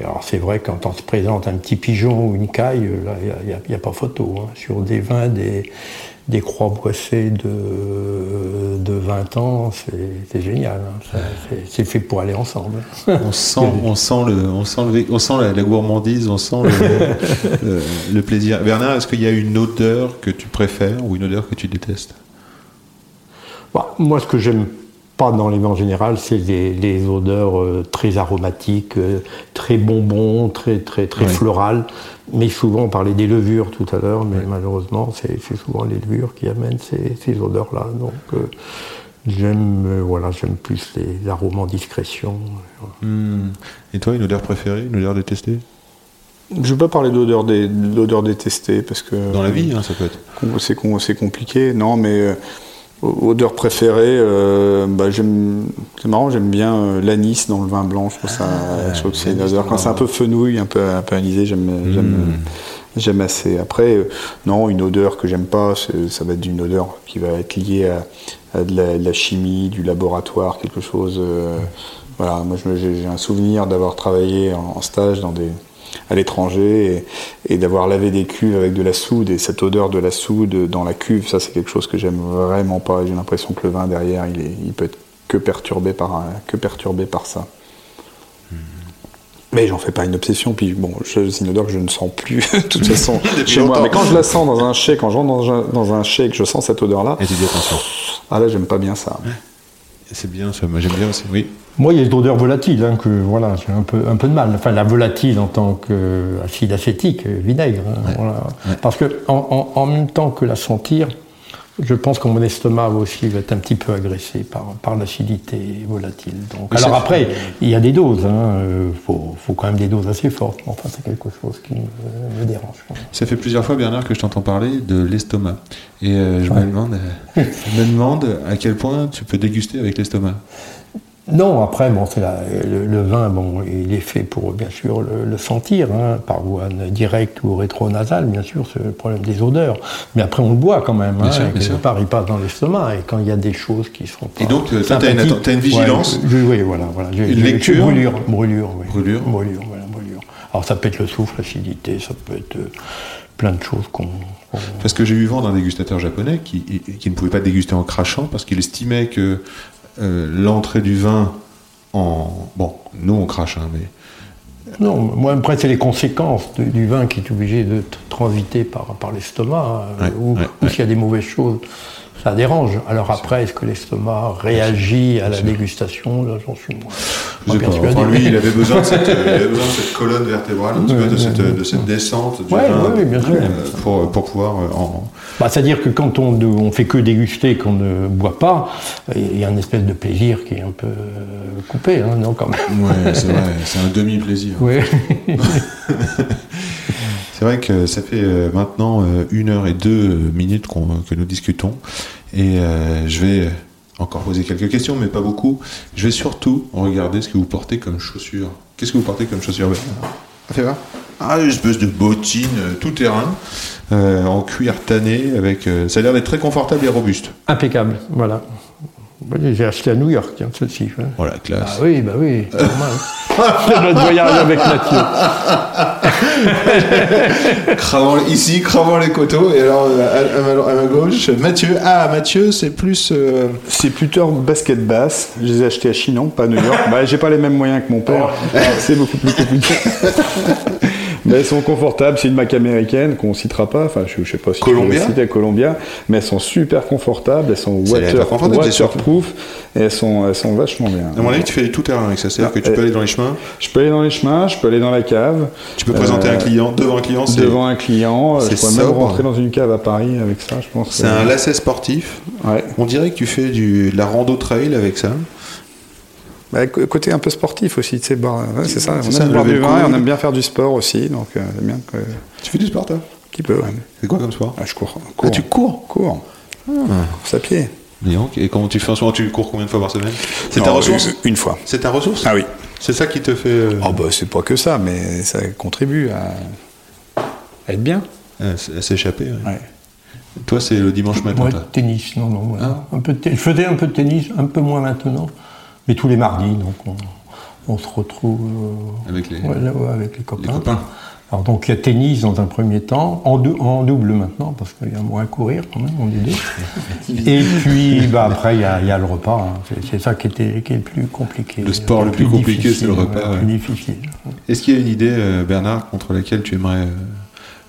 Et alors, c'est vrai, quand on se présente un petit pigeon ou une caille, là, il n'y a, a pas photo. hein. Sur des vins, des, des croix boissées de, de 20 ans, c'est génial. hein. C'est- C'est fait pour aller ensemble. On sent, on sent le, on sent le, on sent la, la gourmandise, on sent le, le- le plaisir. Bernard, est-ce qu'il y a une odeur que tu préfères ou une odeur que tu détestes? Bah, moi, ce que j'aime pas dans les vins en général, c'est les, les odeurs euh, très aromatiques, euh, très bonbons, très très très Ouais. florales. Mais souvent, on parlait des levures tout à l'heure, mais malheureusement, c'est souvent les levures qui amènent ces, ces odeurs-là. Donc, euh, j'aime euh, voilà, j'aime plus les arômes en discrétion. Hmm. Et toi, une odeur préférée, une odeur détestée? Je ne veux pas parler d'odeur, dé- d'odeur détestée parce que Dans la vie, hein, ça peut être. C'est com- c'est compliqué, non, mais euh, odeur préférée, euh, bah, j'aime- c'est marrant, j'aime bien euh, l'anis dans le vin blanc. Je trouve, ça, je trouve que c'est une odeur. Quand c'est un peu fenouil, un peu, un peu anisé, j'aime j'aime j'aime assez. Après, euh, non, une odeur que j'aime pas, ça va être une odeur qui va être liée à, à de, la, de la chimie, du laboratoire, quelque chose. voilà, moi j'ai j'ai un souvenir d'avoir travaillé en, en stage dans des à l'étranger et, et d'avoir lavé des cuves avec de la soude et cette odeur de la soude dans la cuve, ça c'est quelque chose que j'aime vraiment pas. J'ai l'impression que le vin derrière, il, est, il peut être que perturbé par, que perturbé par ça. Mais j'en fais pas une obsession, puis bon, c'est une odeur que je ne sens plus de toute façon chez moi. Mais quand je la sens dans un chai, quand je rentre dans un, dans un chai et que je sens cette odeur-là, Et tu dis attention. ah là j'aime pas bien ça. C'est bien ça, moi j'aime bien aussi. Oui. Moi, il y a l'odeur volatile, hein, que voilà, j'ai un peu, un peu de mal. Enfin, la volatile en tant qu'acide acétique, euh, vinaigre. hein, voilà. Parce que en, en- en même temps que la sentir, je pense que mon estomac aussi va être un petit peu agressé par, par l'acidité volatile. Donc, alors après, il y a des doses. Il faut, faut quand même des doses assez fortes. Mais enfin, c'est quelque chose qui me, me dérange. Ça fait plusieurs fois, Bernard, que je t'entends parler de l'estomac. Et euh, je, me demande, euh, je me demande à quel point tu peux déguster avec l'estomac. Non, après, bon, c'est le, le vin, bon, il est fait pour bien sûr le, le sentir, hein, par voie directe ou rétronasale, bien sûr, c'est le problème des odeurs. Mais après, on le boit quand même. Bien hein, sûr, et bien quelque sûr. part, il passe dans l'estomac. Et quand il y a des choses qui sont pas Et donc, euh, toi, t'as une vigilance Ouais, je- Oui, voilà, voilà. Une lecture Brûlure, brûlure, oui. Brûlure. Brûlure, voilà, brûlure. Alors, ça peut être le souffle, l'acidité, ça peut être euh, plein de choses qu'on. qu'on- Parce que j'ai eu vent d'un dégustateur japonais qui, qui ne pouvait pas déguster en crachant parce qu'il estimait que euh, l'entrée du vin en... Bon, nous on crache, hein, mais... Non, moi, après, c'est les conséquences de- du vin qui est obligé de transiter par, par l'estomac, Ouais, ou, ouais, ou ouais. s'il y a des mauvaises choses, ça dérange. Alors après, est-ce que l'estomac réagit à la dégustation Là, j'en suis moins. Je sais moins pas. persuadé. Enfin, lui, il avait besoin de cette, euh, il avait besoin de cette colonne vertébrale, un petit peu, de, cette, de cette descente du Ouais, vin ouais, bien sûr. euh, pour, pour pouvoir euh, en... Bah, C'est-à-dire que quand on, on fait que déguster, qu'on ne boit pas, il y a une espèce de plaisir qui est un peu euh, coupé, hein, non, quand même. Ouais, c'est vrai, c'est un demi-plaisir. Oui. C'est vrai que ça fait euh, maintenant euh, une heure et deux euh, minutes qu'on- que nous discutons et euh, je vais encore poser quelques questions, mais pas beaucoup. Je vais surtout regarder ce que vous portez comme chaussures. Qu'est-ce que vous portez comme chaussures Fais voir. Ah, une espèce de bottine tout terrain euh, en cuir tanné avec. euh, ça a l'air d'être très confortable et robuste. Impeccable, voilà. J'ai acheté à New York, tiens, ceci. ouais. Voilà, Ah classe. oui, bah oui, c'est normal. C'est notre voyage avec Mathieu. Cravant, ici, cravant les coteaux, et alors euh, à, à ma, à ma gauche, Mathieu. Ah, Mathieu, c'est plus. euh, C'est plutôt basket basse. Je les ai achetés à Chinon, pas à New York. bah, j'ai pas les mêmes moyens que mon père. C'est beaucoup plus compliqué. Mais elles sont confortables. C'est une marque américaine qu'on citera pas. Enfin, je, je sais pas si Columbia citer Columbia. Mais elles sont super confortables. Elles sont water, waterproof. Et elles sont, elles sont vachement bien. À mon avis, tu fais tout terrain avec ça. C'est-à-dire que tu peux euh, aller dans les chemins, Je peux aller dans les chemins, je peux aller dans la cave. tu peux présenter Euh, un client devant un client. C'est Devant un client, c'est je pourrais même rentrer dans une cave à Paris avec ça, je pense. c'est un lacet sportif. Ouais. On dirait que tu fais du, de la rando trail avec ça. Bah, côté un peu sportif aussi, tu sais, ouais, c'est ça. On ça, aime boire lever du le vin et coude. on aime bien faire du sport aussi, donc euh, bien que- un Tu fais du sport, toi? Petit peu. Ouais. C'est quoi comme sport? Ah, je cours. Ah, cours. tu cours? Cours. Course à pied. Et comment tu fais en ce moment? Tu cours combien de fois par semaine? C'est ta ressource? Une, une fois. C'est ta ressource? Ah oui. C'est ça qui te fait. euh, Oh bah c'est pas que ça, mais ça contribue à, à être bien. à s'échapper. ouais. Ouais. Toi, c'est le dimanche matin. Ouais, toi? tennis, non, non. ouais. Ah. Un peu Je faisais un peu de tennis, un peu moins maintenant, mais tous les mardis, donc on, on se retrouve euh, Avec les, ouais, là, ouais, avec les copains. les copains. Alors donc il y a tennis dans un premier temps, en, dou- en double maintenant, parce qu'il y a moins à courir quand même, on est deux. Et puis bah, après il y, a, il y a le repas, hein. c'est, ça qui, était, qui est le plus compliqué. Le sport le plus compliqué, c'est le repas, ouais, difficile. Est-ce qu'il y a une idée, euh, Bernard, contre laquelle tu aimerais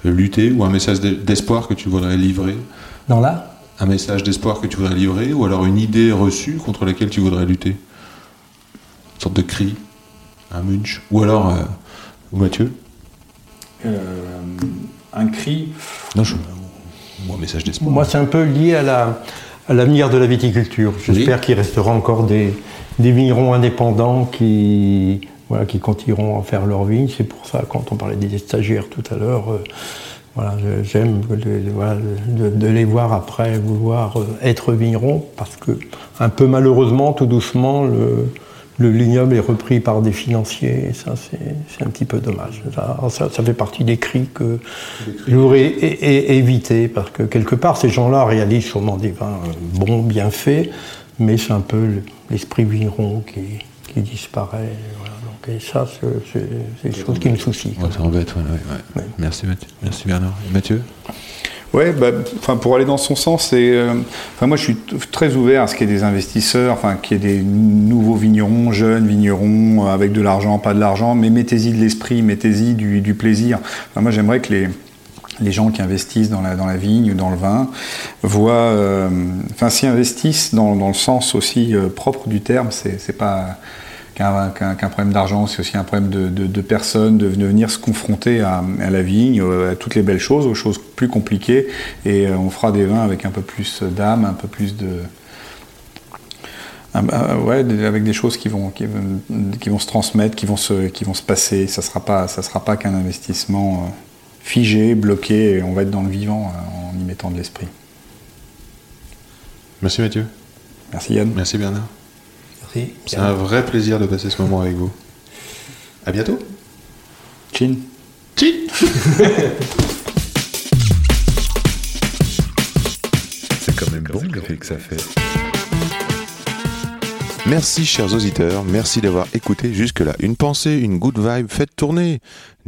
euh, lutter ou un message d'e- d'espoir que tu voudrais livrer? Dans là? Un message d'espoir que tu voudrais livrer ou alors une idée reçue contre laquelle tu voudrais lutter? Une sorte de cri, un munch ou alors, euh, ou Mathieu un cri. Non, je. Ou un message d'espoir. Moi c'est un peu lié à, la, à l'avenir de la viticulture. J'espère qu'il restera encore des, des vignerons indépendants qui, voilà, qui continueront à faire leur vigne. C'est pour ça, quand on parlait des stagiaires tout à l'heure, euh, voilà, j'aime de, de- voilà, de- de les voir après vouloir euh, être vignerons, parce que, un peu malheureusement, tout doucement, le, le vignoble est repris par des financiers, et ça, c'est un petit peu dommage. Ça, ça, ça fait partie des cris que je voudrais é- é- éviter, parce que quelque part, ces gens-là réalisent sûrement des vins euh, bons, bien faits, mais c'est un peu le- l'esprit vigneron qui, qui disparaît. voilà. Donc, et ça, c'est- des choses qui me soucient. Ouais, ouais. Ouais. Merci Mathieu. Merci Bernard. Et Mathieu? Ouais, bah, enfin pour aller dans son sens, euh, moi je suis très ouvert à ce qu'il y ait des investisseurs, enfin qu'il y ait des nouveaux vignerons, jeunes vignerons, euh, avec de l'argent, pas de l'argent, mais mettez-y de l'esprit, mettez-y du, plaisir. Moi j'aimerais que les les gens qui investissent dans la, dans la vigne ou dans le vin voient, euh, enfin s'y investissent dans, dans le sens aussi propre du terme, c'est pas qu'un problème d'argent, c'est aussi un problème de, de- de personnes, de, venir se confronter à, à la vigne, euh, à toutes les belles choses, aux choses plus compliquées, et euh, on fera des vins avec un peu plus d'âme, un peu plus de... un- un- ouais, avec des choses qui vont, qui, vont- qui vont se transmettre, qui vont se, qui vont se passer. Ça sera pas, ça sera pas qu'un investissement euh, figé, bloqué, et on va être dans le vivant euh, en y mettant de l'esprit. Merci Mathieu. Merci Yann. Merci Bernard. Merci. C'est un vrai plaisir de passer ce moment avec vous. À bientôt. Chin. C'est quand même bon l'effet que ça fait. Merci chers auditeurs, merci d'avoir écouté jusque-là. Une pensée, une good vibe, faites tourner.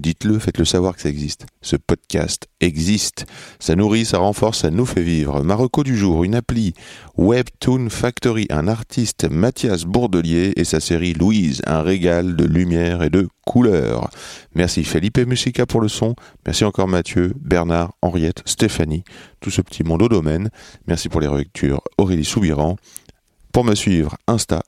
Dites-le, faites-le savoir que ça existe. Ce podcast existe. Ça nourrit, ça renforce, ça nous fait vivre. Marocco du jour, une appli. Webtoon Factory, un artiste, Mathias Bourdelier et sa série Louise, un régal de lumière et de couleurs. Merci Felipe Musica pour le son. Merci encore Mathieu, Bernard, Henriette, Stéphanie, tout ce petit monde au domaine. Merci pour les relectures Aurélie Soubiran. Pour me suivre, Insta,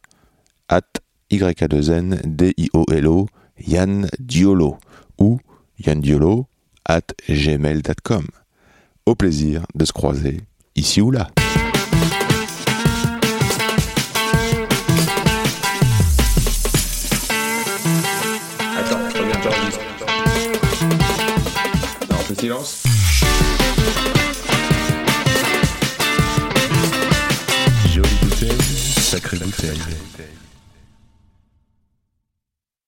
at YA2N, D-I-O-L-O, Yann Diolo, ou Yann Diolo, at gmail.com. Au plaisir de se croiser ici ou là. Attends, reviens. Non, fait silence. Jolie bouteille, sacrée bouteille.